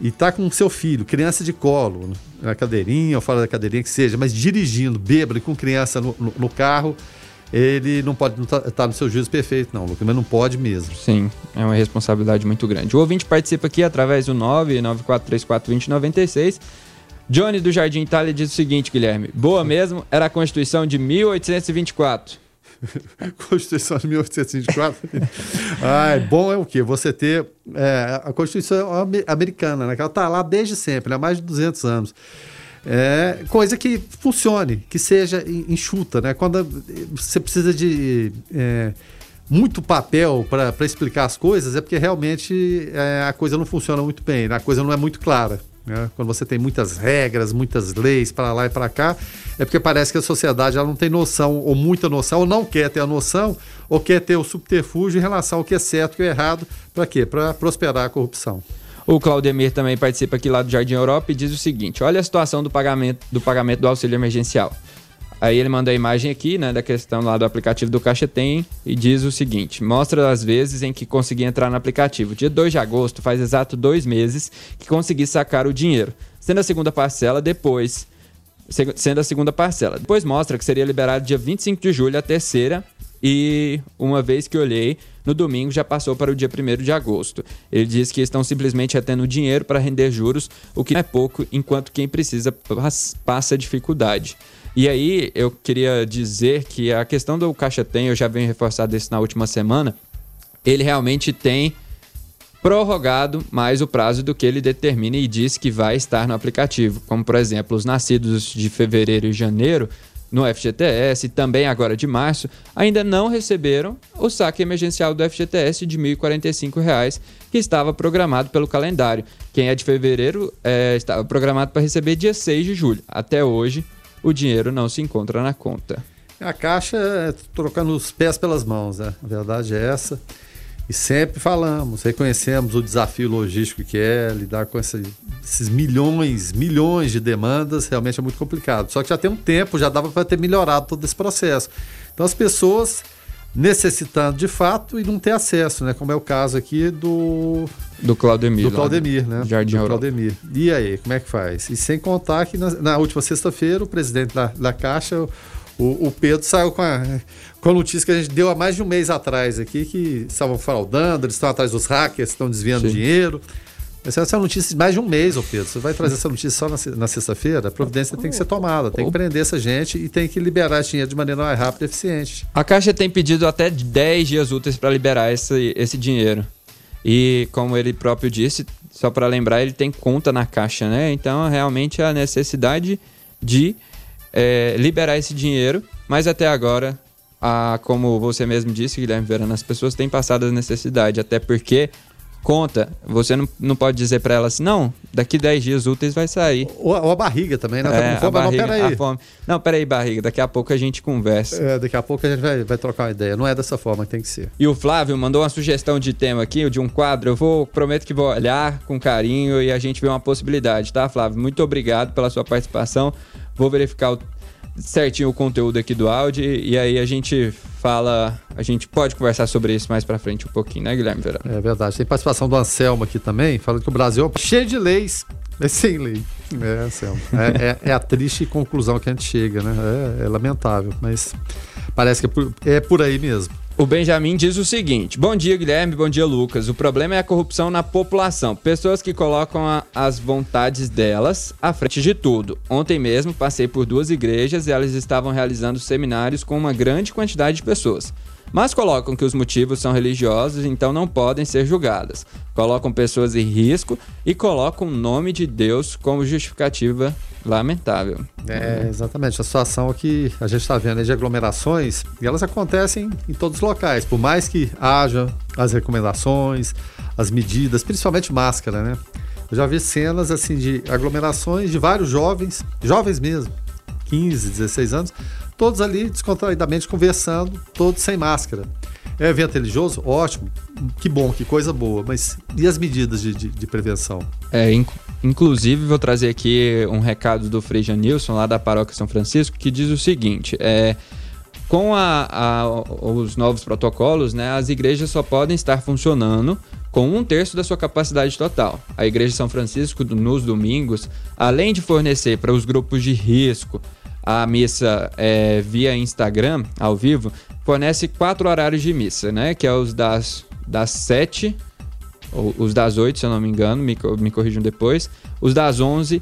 e tá com seu filho, criança de colo, na cadeirinha ou fora da cadeirinha, que seja, mas dirigindo, bêbado, com criança no, no, no carro, ele não pode estar tá, tá no seu juízo perfeito, não, Lucas, mas não pode mesmo. Sim, é uma responsabilidade muito grande. O ouvinte participa aqui através do 994342096. Johnny do Jardim Itália diz o seguinte, Guilherme: boa mesmo, era a Constituição de 1824. Constituição de 1824. Ai, bom é o quê? Você ter é, a Constituição americana, né? Que ela está lá desde sempre, há mais de 200 anos. É, coisa que funcione, que seja enxuta, né? Quando você precisa de é, muito papel para explicar as coisas, é porque realmente é, a coisa não funciona muito bem, né? a coisa não é muito clara. Né? Quando você tem muitas regras, muitas leis para lá e para cá, é porque parece que a sociedade ela não tem noção, ou muita noção, ou não quer ter a noção, ou quer ter o subterfúgio em relação ao que é certo e o que é errado. Para quê? Para prosperar a corrupção. O Claudemir também participa aqui lá do Jardim Europa e diz o seguinte: olha a situação do pagamento do, pagamento do auxílio emergencial. Aí ele manda a imagem aqui, né, da questão lá do aplicativo do Caixa Tem e diz o seguinte: mostra as vezes em que consegui entrar no aplicativo. Dia 2 de agosto, faz exato dois meses que consegui sacar o dinheiro, sendo a segunda parcela depois. Sendo a segunda parcela. Depois mostra que seria liberado dia 25 de julho a terceira e uma vez que olhei, no domingo já passou para o dia 1 de agosto. Ele diz que estão simplesmente retendo dinheiro para render juros, o que não é pouco, enquanto quem precisa passa dificuldade. E aí eu queria dizer que a questão do Caixa Tem, eu já venho reforçado isso na última semana, ele realmente tem prorrogado mais o prazo do que ele determina e diz que vai estar no aplicativo, como por exemplo os nascidos de fevereiro e janeiro no FGTS também agora de março, ainda não receberam o saque emergencial do FGTS de R$ 1.045, que estava programado pelo calendário. Quem é de fevereiro é, estava programado para receber dia 6 de julho. Até hoje, o dinheiro não se encontra na conta. A Caixa é trocando os pés pelas mãos, né? A verdade é essa. E sempre falamos, reconhecemos o desafio logístico que é lidar com essa, esses milhões, milhões de demandas, realmente é muito complicado. Só que já tem um tempo, já dava para ter melhorado todo esse processo. Então as pessoas necessitando de fato e não ter acesso, né? Como é o caso aqui do do Claudemir, do Claudemir, né? Jardim do Claudemir. E aí, como é que faz? E sem contar que na, na última sexta-feira o presidente da, da Caixa o, o, Pedro saiu com a, com a notícia que a gente deu há mais de um mês atrás aqui, que estavam fraudando, eles estão atrás dos hackers, estão desviando Sim. dinheiro. Essa é uma notícia de mais de um mês, ô Pedro. Você vai trazer essa notícia só na, na sexta-feira? A providência tem que ser tomada, tem que prender essa gente e tem que liberar esse dinheiro de maneira mais rápida e eficiente. A Caixa tem pedido até 10 dias úteis para liberar esse, esse dinheiro. E como ele próprio disse, só para lembrar, ele tem conta na Caixa, né? Então, realmente, a necessidade de é, liberar esse dinheiro, mas até agora, a, como você mesmo disse, Guilherme Verano, as pessoas têm passado a necessidade, até porque conta, você não, não pode dizer para ela assim, não, daqui 10 dias úteis vai sair. Ou, ou a barriga também, né? É, fome, a barriga, não, peraí. A fome. Não, peraí, barriga, daqui a pouco a gente conversa. É, daqui a pouco a gente vai, vai trocar uma ideia. Não é dessa forma que tem que ser. E o Flávio mandou uma sugestão de tema aqui, de um quadro. Eu vou, prometo que vou olhar com carinho e a gente vê uma possibilidade, tá, Flávio? Muito obrigado pela sua participação. Vou verificar o certinho o conteúdo aqui do áudio e aí a gente fala, a gente pode conversar sobre isso mais para frente um pouquinho, né, Guilherme? É verdade. Tem participação do Anselmo aqui também, falando que o Brasil é cheio de leis, mas sem lei. É, Anselmo. É, é, é, a triste conclusão que a gente chega, né? É, é lamentável, mas parece que é por, é por aí mesmo. O Benjamin diz o seguinte: Bom dia, Guilherme. Bom dia, Lucas. O problema é a corrupção na população. Pessoas que colocam a, as vontades delas à frente de tudo. Ontem mesmo passei por duas igrejas e elas estavam realizando seminários com uma grande quantidade de pessoas mas colocam que os motivos são religiosos, então não podem ser julgadas. Colocam pessoas em risco e colocam o nome de Deus como justificativa lamentável. É, exatamente. A situação que a gente está vendo de aglomerações, e elas acontecem em todos os locais, por mais que haja as recomendações, as medidas, principalmente máscara, né? Eu já vi cenas assim de aglomerações de vários jovens, jovens mesmo, 15, 16 anos, todos ali descontraidamente conversando, todos sem máscara. É evento religioso? Ótimo, que bom, que coisa boa, mas e as medidas de, de, de prevenção? É, inc inclusive vou trazer aqui um recado do Frei Janilson, lá da Paróquia São Francisco, que diz o seguinte: é, com a, a, os novos protocolos, né, as igrejas só podem estar funcionando com um terço da sua capacidade total. A Igreja de São Francisco, nos domingos, além de fornecer para os grupos de risco, a missa é, via Instagram, ao vivo, fornece quatro horários de missa, né? Que é os das, das 7, os das 8, se eu não me engano, me, me corrijam depois, os das 11,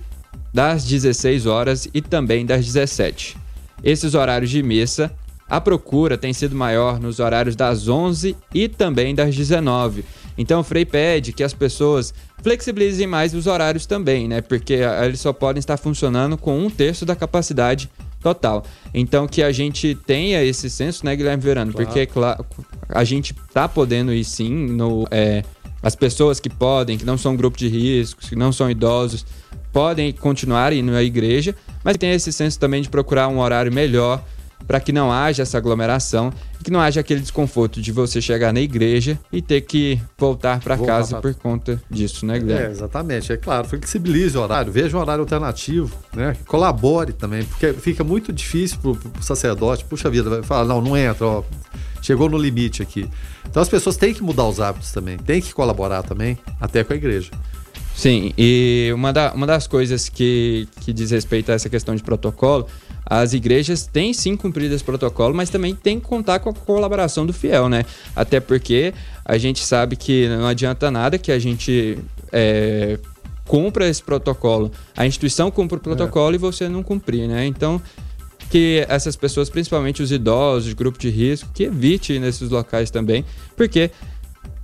das 16 horas e também das 17. Esses horários de missa, a procura tem sido maior nos horários das 11 e também das 19. Então o Frei pede que as pessoas flexibilizem mais os horários também, né? Porque eles só podem estar funcionando com um terço da capacidade total. Então que a gente tenha esse senso, né, Guilherme Verano? Claro. Porque claro, a gente tá podendo ir sim no, é, as pessoas que podem, que não são grupo de riscos, que não são idosos, podem continuar indo à igreja, mas tem esse senso também de procurar um horário melhor para que não haja essa aglomeração e que não haja aquele desconforto de você chegar na igreja e ter que voltar para casa pra... por conta disso, né, Guilherme? É, exatamente. É claro, flexibilize o horário, veja um horário alternativo, né? Colabore também, porque fica muito difícil para o sacerdote, puxa vida, vai falar, não, não entra, ó, chegou no limite aqui. Então as pessoas têm que mudar os hábitos também, têm que colaborar também, até com a igreja. Sim, e uma, da, uma das coisas que, que diz respeito a essa questão de protocolo as igrejas têm sim cumprido esse protocolo, mas também tem que contar com a colaboração do fiel, né? Até porque a gente sabe que não adianta nada que a gente é, cumpra esse protocolo, a instituição cumpre o protocolo é. e você não cumprir, né? Então, que essas pessoas, principalmente os idosos, grupo de risco, que evite nesses locais também, porque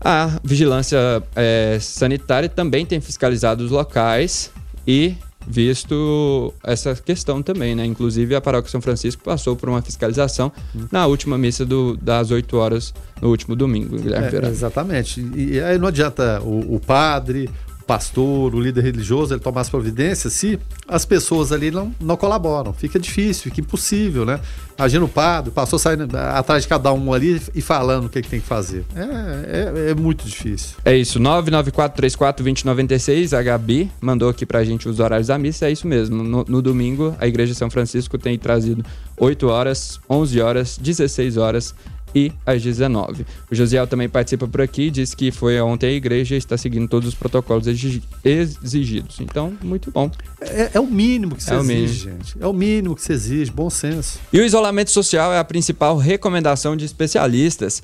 a vigilância é, sanitária também tem fiscalizado os locais e visto essa questão também, né? Inclusive a Paróquia São Francisco passou por uma fiscalização hum. na última missa do, das 8 horas no último domingo, Guilherme é, Exatamente. E aí não adianta o, o padre, pastor, o líder religioso, ele tomar as providências se as pessoas ali não, não colaboram. Fica difícil, fica impossível, né? Imagina o padre, o pastor saindo atrás de cada um ali e falando o que, que tem que fazer. É, é, é muito difícil. É isso, 994342096, a Gabi mandou aqui pra gente os horários da missa, é isso mesmo. No, no domingo, a Igreja São Francisco tem trazido 8 horas, 11 horas, 16 horas e às 19. O Josiel também participa por aqui, diz que foi ontem à igreja e está seguindo todos os protocolos exigidos. Então, muito bom. É, é o mínimo que se é exige, gente. É o mínimo que se exige, bom senso. E o isolamento social é a principal recomendação de especialistas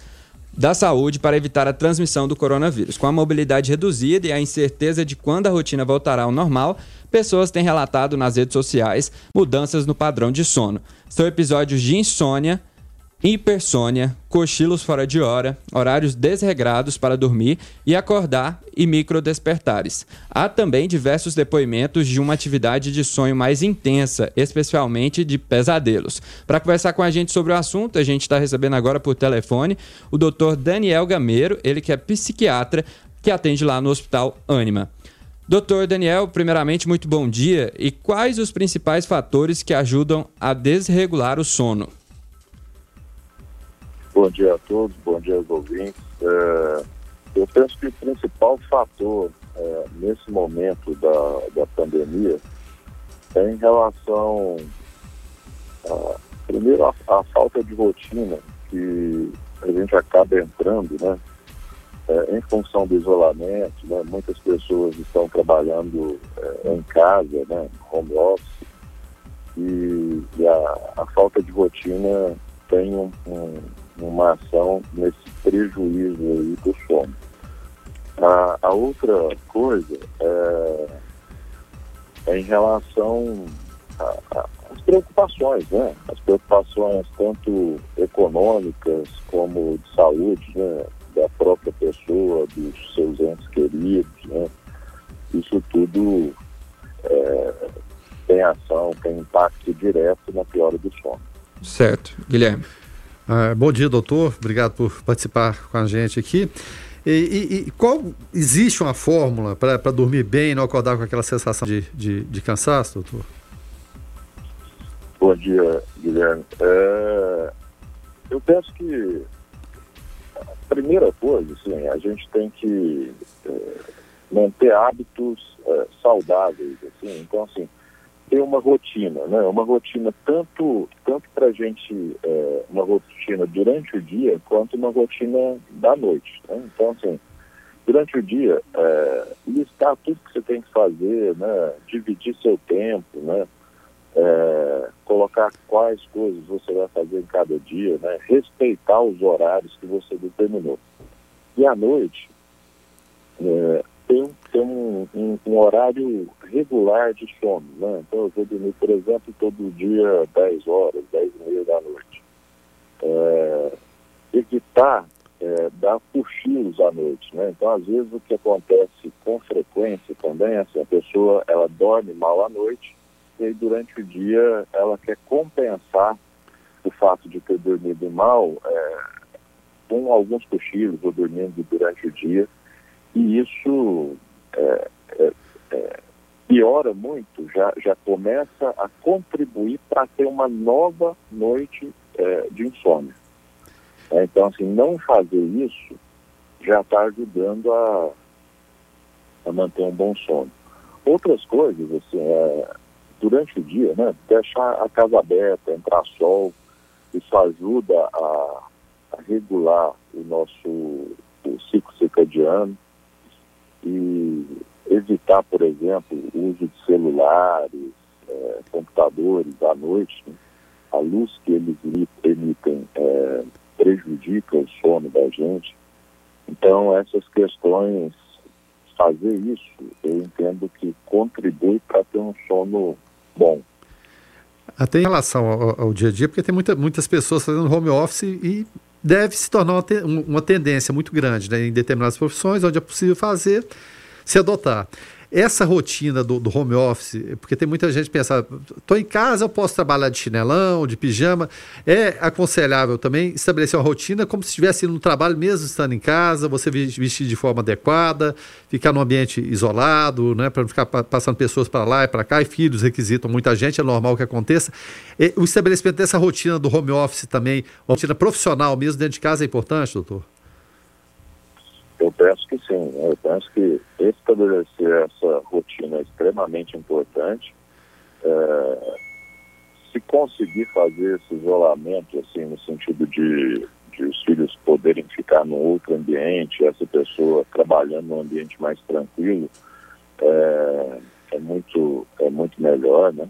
da saúde para evitar a transmissão do coronavírus. Com a mobilidade reduzida e a incerteza de quando a rotina voltará ao normal, pessoas têm relatado nas redes sociais mudanças no padrão de sono. São episódios de insônia hipersônia, cochilos fora de hora, horários desregrados para dormir e acordar e microdespertares. Há também diversos depoimentos de uma atividade de sonho mais intensa, especialmente de pesadelos. Para conversar com a gente sobre o assunto, a gente está recebendo agora por telefone o Dr. Daniel Gameiro, ele que é psiquiatra, que atende lá no Hospital Anima. Doutor Daniel, primeiramente, muito bom dia. E quais os principais fatores que ajudam a desregular o sono? Bom dia a todos, bom dia aos ouvintes. É, eu penso que o principal fator é, nesse momento da, da pandemia é em relação, a, primeiro, a, a, falta de rotina que a gente acaba entrando, né? É, em função do isolamento, né, muitas pessoas estão trabalhando é, em casa, né, home office, e, e a, a falta de rotina tem um, um uma ação nesse prejuízo aí do sono. A, a outra coisa é, é em relação às preocupações, né? As preocupações tanto econômicas como de saúde, né? Da própria pessoa, dos seus entes queridos, né? Isso tudo é, tem ação, tem impacto direto na piora do sono. Certo. Guilherme. Ah, bom dia, doutor. Obrigado por participar com a gente aqui. E, e, e qual existe uma fórmula para dormir bem e não acordar com aquela sensação de, de, de cansaço, doutor? Bom dia, Guilherme. É, eu penso que a primeira coisa, assim, a gente tem que é, manter hábitos é, saudáveis, assim. Então, assim, ter uma rotina, né? Uma rotina tanto, tanto para a gente, é, uma rotina durante o dia, quanto uma rotina da noite. Né? Então, assim, durante o dia, é, listar tudo que você tem que fazer, né? Dividir seu tempo, né? É, colocar quais coisas você vai fazer em cada dia, né? Respeitar os horários que você determinou. E à noite, é, tem, tem um, um, um, horário regular de sono. Né? Então eu vou dormir, por exemplo, todo dia 10 horas, 10 e meia da noite. É, evitar é, dar cochilos à noite. Né? Então, às vezes, o que acontece com frequência também é assim, a pessoa ela dorme mal à noite e aí, durante o dia ela quer compensar o fato de ter dormido mal é, com alguns cochilos ou dormindo durante o dia e isso é, é, é, piora muito, já, já começa a contribuir para ter uma nova noite é, de insônia. É, então, assim, não fazer isso já está ajudando a, a manter um bom sono. Outras coisas, assim, é, durante o dia, né, deixar a casa aberta, entrar sol, isso ajuda a, a regular o nosso o ciclo circadiano e evitar, por exemplo, o uso de celulares, é, computadores à noite. Né? A luz que eles emitem é, prejudica o sono da gente. Então, essas questões, fazer isso, eu entendo que contribui para ter um sono bom. Até em relação ao, ao, dia a dia, porque tem muita, muitas pessoas fazendo home office e deve se tornar uma, te, uma tendência muito grande né, em determinadas profissões, onde é possível fazer, se adotar essa rotina do, do, home office, porque tem muita gente que pensa, estou em casa, eu posso trabalhar de chinelão, de pijama. É aconselhável também estabelecer uma rotina como se estivesse no trabalho, mesmo estando em casa, você vestir de forma adequada, ficar num ambiente isolado, né, para não ficar passando pessoas para lá e para cá, e filhos requisitam muita gente, é normal que aconteça. E o estabelecimento dessa rotina do home office também, uma rotina profissional mesmo dentro de casa é importante, doutor? Eu penso que sim. Eu penso que estabelecer essa rotina é extremamente importante. É, se conseguir fazer esse isolamento, assim, no sentido de, de os filhos poderem ficar num outro ambiente, essa pessoa trabalhando num ambiente mais tranquilo, é, é muito, é muito melhor, né?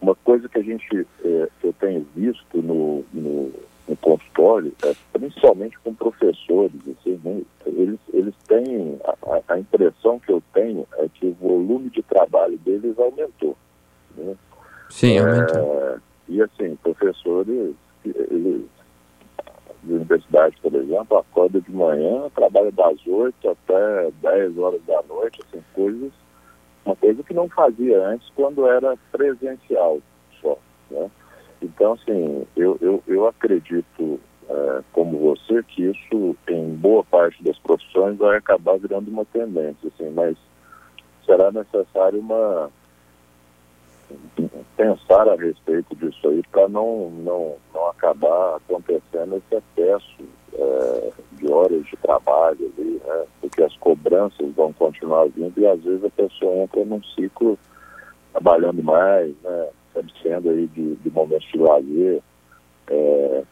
Uma coisa que a gente, é, eu tenho visto no, no no consultório, é, principalmente com professores, assim, né, eles, eles têm, a, a, impressão que eu tenho é que o volume de trabalho deles aumentou. Né? Sim, aumentou. É, e assim, professores, eles, de universidade, por exemplo, acorda de manhã, trabalha das 8 até 10 horas da noite, assim, coisas, uma coisa que não fazia antes quando era presencial só, né? Então, assim, eu, eu, eu acredito, é, como você, que isso, em boa parte das profissões, vai acabar virando uma tendência, assim, mas será necessário uma pensar a respeito disso aí para não, não, não acabar acontecendo esse excesso é, de horas de trabalho ali, né? porque as cobranças vão continuar vindo e às vezes a pessoa entra num ciclo trabalhando mais, né? abstendo aí de, de momentos de lazer, é,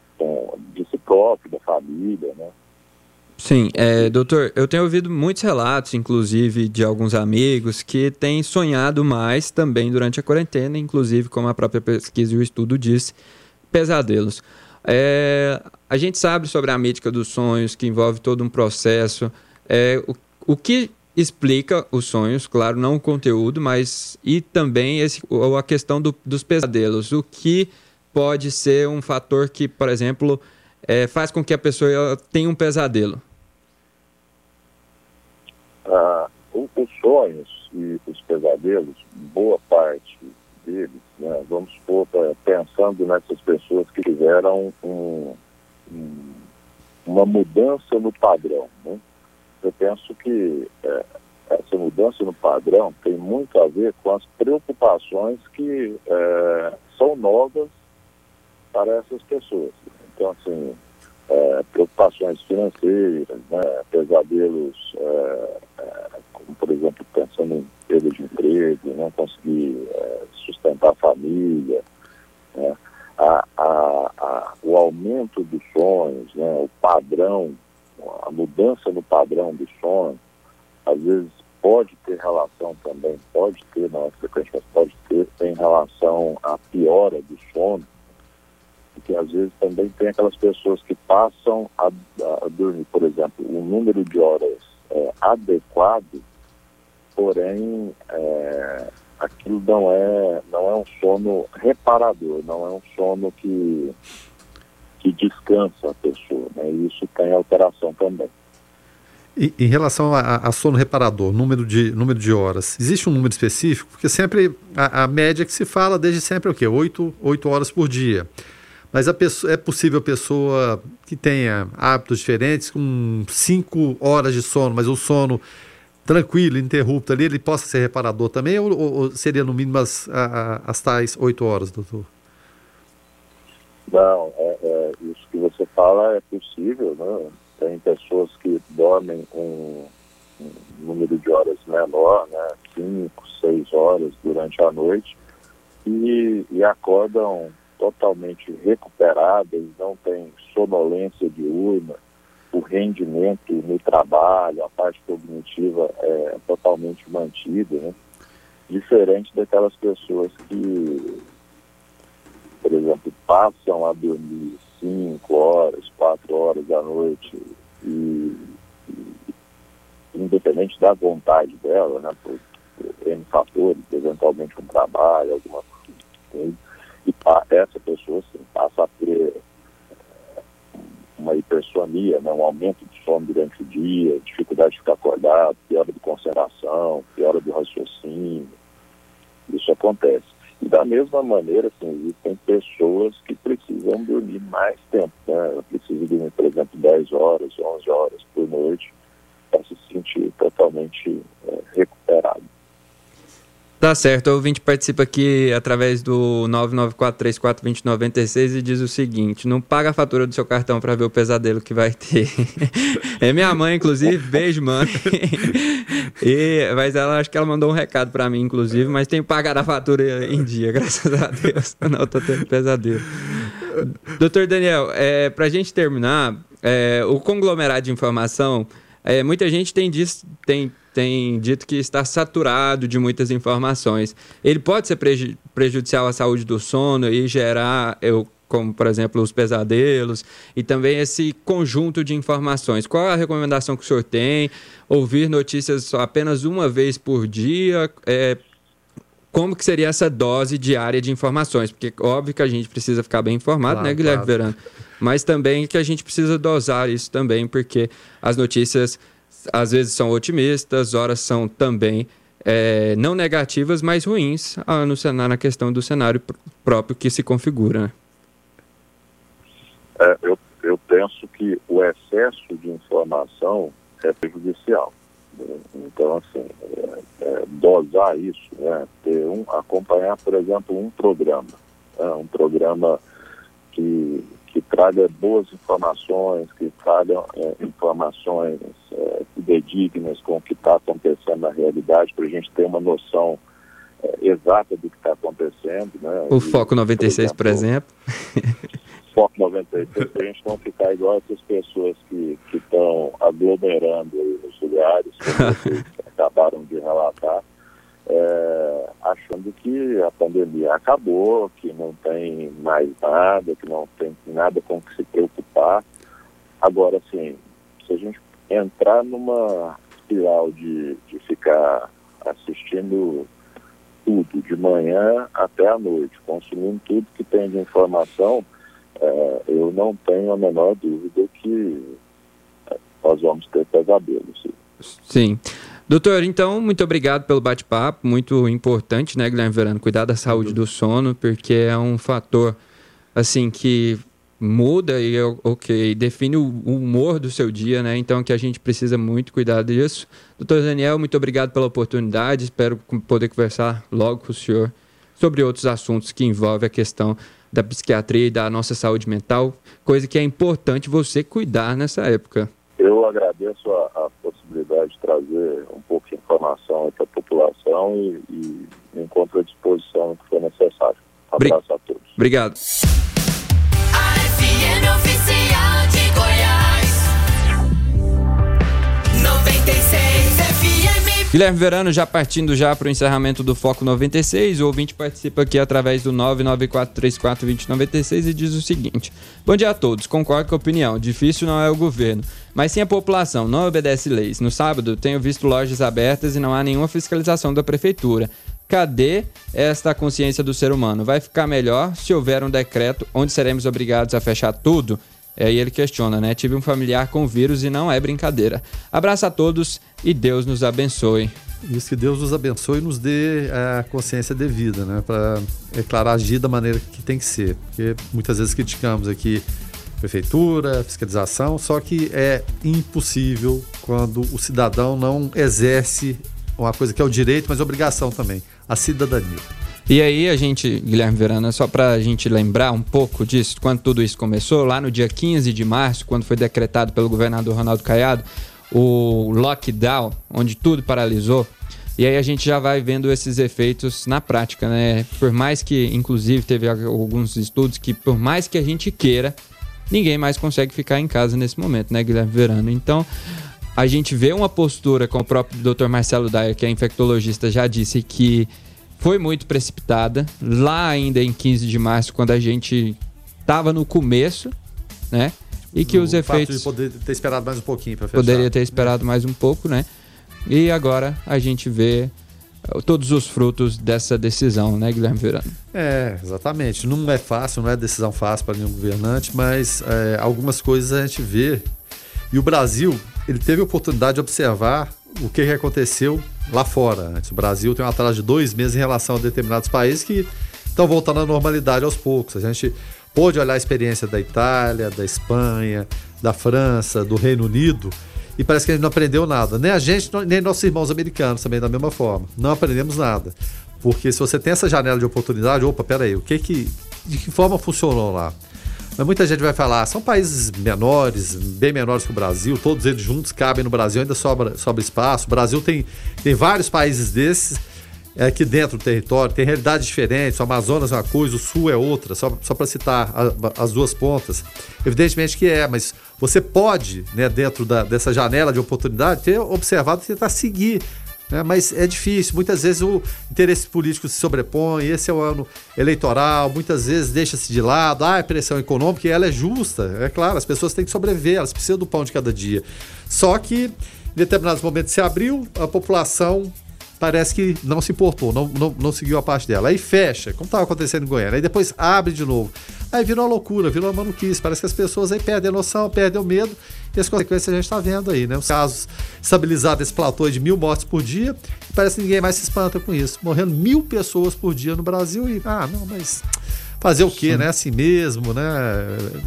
de si próprio, da família, né? Sim, é, doutor, eu tenho ouvido muitos relatos, inclusive de alguns amigos, que têm sonhado mais também durante a quarentena, inclusive, como a própria pesquisa e o estudo diz, pesadelos. É, a gente sabe sobre a mítica dos sonhos, que envolve todo um processo. É, o, o que explica os sonhos, claro, não o conteúdo, mas e também esse, a questão do, dos pesadelos. O que pode ser um fator que, por exemplo, é, faz com que a pessoa tenha um pesadelo? Ah, os sonhos e os pesadelos, boa parte deles, né, vamos supor, pensando nessas pessoas que tiveram um, um, uma mudança no padrão, né? eu penso que é, essa mudança no padrão tem muito a ver com as preocupações que é, são novas para essas pessoas. Então, assim, é, preocupações financeiras, né, pesadelos, é, é, como, por exemplo, pensando em perda de emprego, não conseguir é, sustentar a família, né, a, a, a, o aumento dos sonhos, né, o padrão a mudança no padrão do sono, às vezes pode ter relação também, pode ter, não é frequente, mas pode ter em relação à piora do sono, porque às vezes também tem aquelas pessoas que passam a, a dormir, por exemplo, um número de horas é, adequado, porém é, aquilo não é, não é um sono reparador, não é um sono que que descansa a pessoa, né? E isso tem alteração também. E, em relação a, a, sono reparador, número de, número de horas, existe um número específico? Porque sempre a, a média que se fala desde sempre é o quê? Oito, oito horas por dia. Mas pessoa, é possível a pessoa que tenha hábitos diferentes, com 5 horas de sono, mas o sono tranquilo, interrupto ali, ele possa ser reparador também, ou, ou seria no mínimo as, as tais 8 horas, doutor? Não, é, é, isso que você fala é possível, né? Tem pessoas que dormem um, um número de horas menor, né? Cinco, seis horas durante a noite e, e acordam totalmente recuperadas, não tem sonolência diurna, o rendimento no trabalho, a parte cognitiva é totalmente mantida, né? Diferente daquelas pessoas que, por exemplo, passam a dormir cinco horas, quatro horas da noite e, e independente da vontade dela, né, por, por N fatores, eventualmente um trabalho, alguma coisa, e essa pessoa passa a ter eh, uma hipersonia, né, um aumento de sono durante o dia, dificuldade de ficar acordado, piora de concentração, piora do raciocínio. Isso acontece. E da mesma maneira, assim, existem pessoas que precisam dormir mais tempo, né? Precisam dormir, por exemplo, 10 horas, 11 horas por noite para se sentir totalmente é, recuperado. Tá certo, o ouvinte participa aqui através do 994342096 e diz o seguinte: não paga a fatura do seu cartão para ver o pesadelo que vai ter. é minha mãe, inclusive, beijo, mãe. e, mas ela acho que ela mandou um recado para mim, inclusive, mas tem que pagar a fatura em dia, graças a Deus. Não, tô tendo pesadelo. Doutor Daniel, é, para a gente terminar, é, o conglomerado de informação, é, muita gente tem, diz, tem tem dito que está saturado de muitas informações. Ele pode ser preju prejudicial à saúde do sono e gerar, eu, como por exemplo, os pesadelos e também esse conjunto de informações. Qual a recomendação que o senhor tem? Ouvir notícias apenas uma vez por dia? É, como que seria essa dose diária de informações? Porque óbvio que a gente precisa ficar bem informado, claro, né, Guilherme claro. Verano? Mas também que a gente precisa dosar isso também, porque as notícias às vezes são otimistas, horas são também é, não negativas, mas ruins ah, no cenário, na questão do cenário próprio que se configura. Né? É, eu, eu penso que o excesso de informação é prejudicial. Então, assim, é, é, dosar isso, né? ter um, acompanhar, por exemplo, um programa, né? um programa que que traga boas informações, que tragam é, informações é, fidedignas com o que está acontecendo na realidade, para a gente ter uma noção é, exata do que está acontecendo. Né? O e, Foco 96, por exemplo. Por exemplo Foco 96, para a gente não ficar igual essas pessoas que estão aglomerando nos lugares, vocês acabaram de relatar é, achando que a pandemia acabou, que não tem mais nada, que não tem nada com que se preocupar. Agora, assim, se a gente entrar numa espiral de, de ficar assistindo tudo, de manhã até a noite, consumindo tudo que tem de informação, é, eu não tenho a menor dúvida que nós vamos ter pesadelos. Sim. sim. Doutor, então, muito obrigado pelo bate-papo, muito importante, né, Guilherme Verano, cuidar da saúde do sono, porque é um fator, assim, que muda e, ok, define o humor do seu dia, né, então que a gente precisa muito cuidar disso. Doutor Daniel, muito obrigado pela oportunidade, espero poder conversar logo com o senhor sobre outros assuntos que envolvem a questão da psiquiatria e da nossa saúde mental, coisa que é importante você cuidar nessa época. Eu agradeço a, a possibilidade de trazer um pouco de informação para a população e, e me encontro à disposição no que for necessário. Um abraço a todos. Obrigado. oficial de Goiás 96 Guilherme Verano, já partindo já para o encerramento do Foco 96, o ouvinte participa aqui através do 994342096 e diz o seguinte: Bom dia a todos, concordo com a opinião, difícil não é o governo, mas sim a população, não obedece leis. No sábado, tenho visto lojas abertas e não há nenhuma fiscalização da prefeitura. Cadê esta consciência do ser humano? Vai ficar melhor se houver um decreto onde seremos obrigados a fechar tudo? Aí ele questiona, né? Tive um familiar com vírus e não é brincadeira. Abraço a todos e Deus nos abençoe. Isso que Deus nos abençoe e nos dê a consciência devida, né? Para, é claro, agir da maneira que tem que ser. Porque muitas vezes criticamos aqui prefeitura, fiscalização, só que é impossível quando o cidadão não exerce uma coisa que é o direito, mas obrigação também, a cidadania. E aí a gente, Guilherme Verana, só para a gente lembrar um pouco disso, quando tudo isso começou, lá no dia 15 de março, quando foi decretado pelo governador Ronaldo Caiado o lockdown, onde tudo paralisou, e aí a gente já vai vendo esses efeitos na prática, né? Por mais que, inclusive, teve alguns estudos que, por mais que a gente queira, ninguém mais consegue ficar em casa nesse momento, né, Guilherme Verano? Então, a gente vê uma postura, como o próprio Dr. Marcelo Dyer, que é infectologista, já disse que foi muito precipitada, lá ainda em 15 de março, quando a gente estava no começo, né? E que o os efeitos. Fato de poder ter esperado mais um pouquinho para fechar. Poderia ter esperado mais um pouco, né? E agora a gente vê eh, todos os frutos dessa decisão, né, Guilherme Verano? É, exatamente. Não é fácil, não é decisão fácil para nenhum governante, mas é, algumas coisas a gente vê. E o Brasil, ele teve a oportunidade de observar o que aconteceu lá fora. Antes. O Brasil tem um atraso de dois meses em relação a determinados países que estão voltando à normalidade aos poucos. A gente pôde olhar a experiência da Itália, da Espanha, da França, do Reino Unido e parece que a gente não aprendeu nada. Nem a gente, nem nossos irmãos americanos também da mesma forma. Não aprendemos nada. Porque se você tem essa janela de oportunidade, opa, peraí, o que que, de que forma funcionou lá? Mas muita gente vai falar, são países menores, bem menores que o Brasil, todos eles juntos cabem no Brasil, ainda sobra, sobra espaço. O Brasil tem, tem vários países desses é, aqui dentro do território, tem realidades diferentes. O Amazonas é uma coisa, o Sul é outra, só, só para citar a, as duas pontas. Evidentemente que é, mas você pode, né, dentro da, dessa janela de oportunidade, ter observado tentar seguir. Né? Mas é difícil, muitas vezes o interesse político se sobrepõe, esse é o ano eleitoral, muitas vezes deixa-se de lado, ah, a pressão econômica, e ela é justa, é claro, as pessoas têm que sobreviver, elas precisam do pão de cada dia. Só que em determinados momentos se abriu, a população parece que não se importou, não, não, não seguiu a parte dela. Aí fecha, como estava acontecendo em Goiânia. Aí depois abre de novo. Aí virou uma loucura, virou uma maluquice. Parece que as pessoas aí perdem a noção, perdem o medo. E as consequências a gente está vendo aí, né? Os casos estabilizados esse platô de mil mortes por dia. Parece que ninguém mais se espanta com isso. Morrendo mil pessoas por dia no Brasil e. Ah, não, mas fazer o quê, Sim. né? Assim mesmo, né?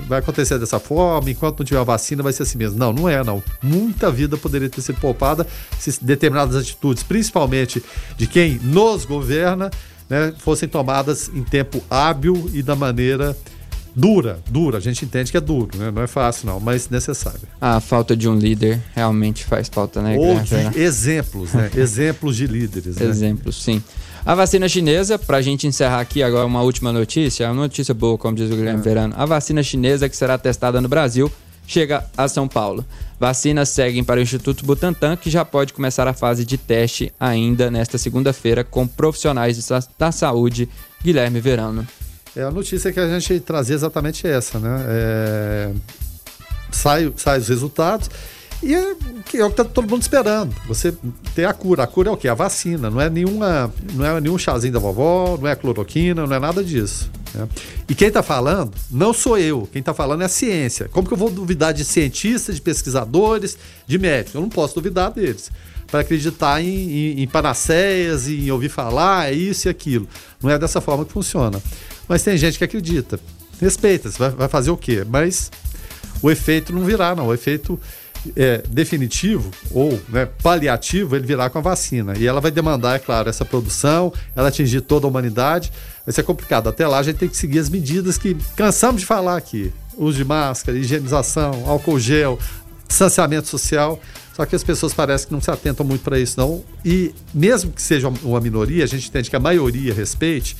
Vai acontecer dessa forma, enquanto não tiver vacina vai ser assim mesmo. Não, não é, não. Muita vida poderia ter sido poupada se determinadas atitudes, principalmente de quem nos governa, né, fossem tomadas em tempo hábil e da maneira dura, dura. A gente entende que é duro, né? Não é fácil, não, mas necessário. A falta de um líder realmente faz falta, né? Ou de exemplos, né? exemplos de líderes. Né? Exemplos, sim. A vacina chinesa, para a gente encerrar aqui agora uma última notícia, uma notícia boa, como diz o Guilherme é. Verano. A vacina chinesa que será testada no Brasil chega a São Paulo. Vacinas seguem para o Instituto Butantan, que já pode começar a fase de teste ainda nesta segunda-feira com profissionais da saúde. Guilherme Verano. É a notícia que a gente trazia exatamente essa, né? É... Sai, sai os resultados e é, é o que está todo mundo esperando. Você ter a cura. A cura é o quê? A vacina. Não é, nenhuma, não é nenhum chazinho da vovó, não é cloroquina, não é nada disso. Né? E quem está falando não sou eu. Quem está falando é a ciência. Como que eu vou duvidar de cientistas, de pesquisadores, de médicos? Eu não posso duvidar deles. Para acreditar em, em, em panaceias, em ouvir falar, é isso e aquilo. Não é dessa forma que funciona. Mas tem gente que acredita. Respeita, você vai, vai fazer o quê? Mas o efeito não virá, não. O efeito é, definitivo ou né, paliativo ele virá com a vacina. E ela vai demandar, é claro, essa produção, ela atingir toda a humanidade. Vai ser complicado. Até lá a gente tem que seguir as medidas que cansamos de falar aqui: uso de máscara, higienização, álcool gel, distanciamento social. Só que as pessoas parecem que não se atentam muito para isso, não. E mesmo que seja uma minoria, a gente entende que a maioria respeite,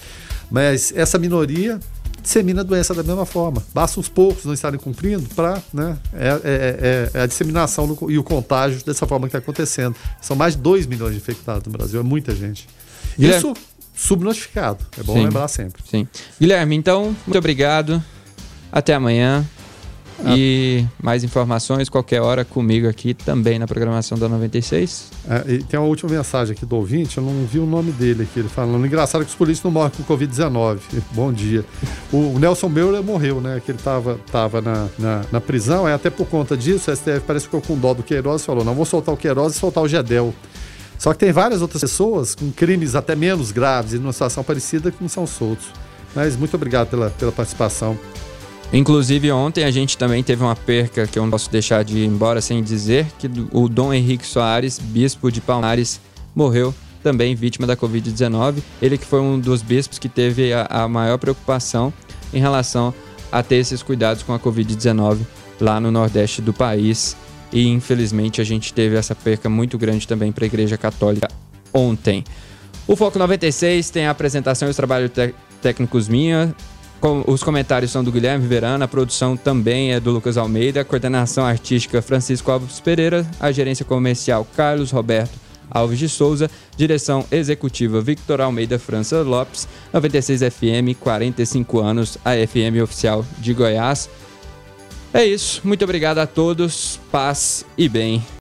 mas essa minoria dissemina a doença da mesma forma. Basta uns poucos não estarem cumprindo para. Né, é, é, é, é, a disseminação no, e o contágio dessa forma que está acontecendo. São mais de 2 milhões de infectados no Brasil, é muita gente. Guilherme. Isso subnotificado. É bom sim, lembrar sempre. Sim. Guilherme, então, muito obrigado. Até amanhã. Ah. E mais informações, qualquer hora, comigo aqui também na programação da 96. É, tem uma última mensagem aqui do ouvinte, eu não vi o nome dele aqui, ele falando. Engraçado que os polícias não morrem com Covid-19. Bom dia. O, o Nelson Meurer morreu, né? Que ele estava tava na, na, na, prisão, é até por conta disso, a STF parece que ficou com dó do Queiroz e falou: não, vou soltar o Queiroz e soltar o Gedel. Só que tem várias outras pessoas com crimes até menos graves e numa situação parecida que não são soltos. Mas muito obrigado pela, pela participação. Inclusive, ontem a gente também teve uma perca que eu não posso deixar de ir embora sem dizer que o Dom Henrique Soares, bispo de Palmares, morreu também vítima da Covid-19. Ele que foi um dos bispos que teve a, a maior preocupação em relação a ter esses cuidados com a Covid-19 lá no Nordeste do país. E infelizmente a gente teve essa perca muito grande também para a Igreja Católica ontem. O Foco 96 tem a apresentação e os trabalhos técnicos minha, os comentários são do Guilherme Verana, a produção também é do Lucas Almeida, a coordenação artística Francisco Alves Pereira, a gerência comercial Carlos Roberto Alves de Souza, direção executiva Victor Almeida França Lopes, 96 FM, 45 anos, a FM oficial de Goiás. É isso, muito obrigado a todos, paz e bem.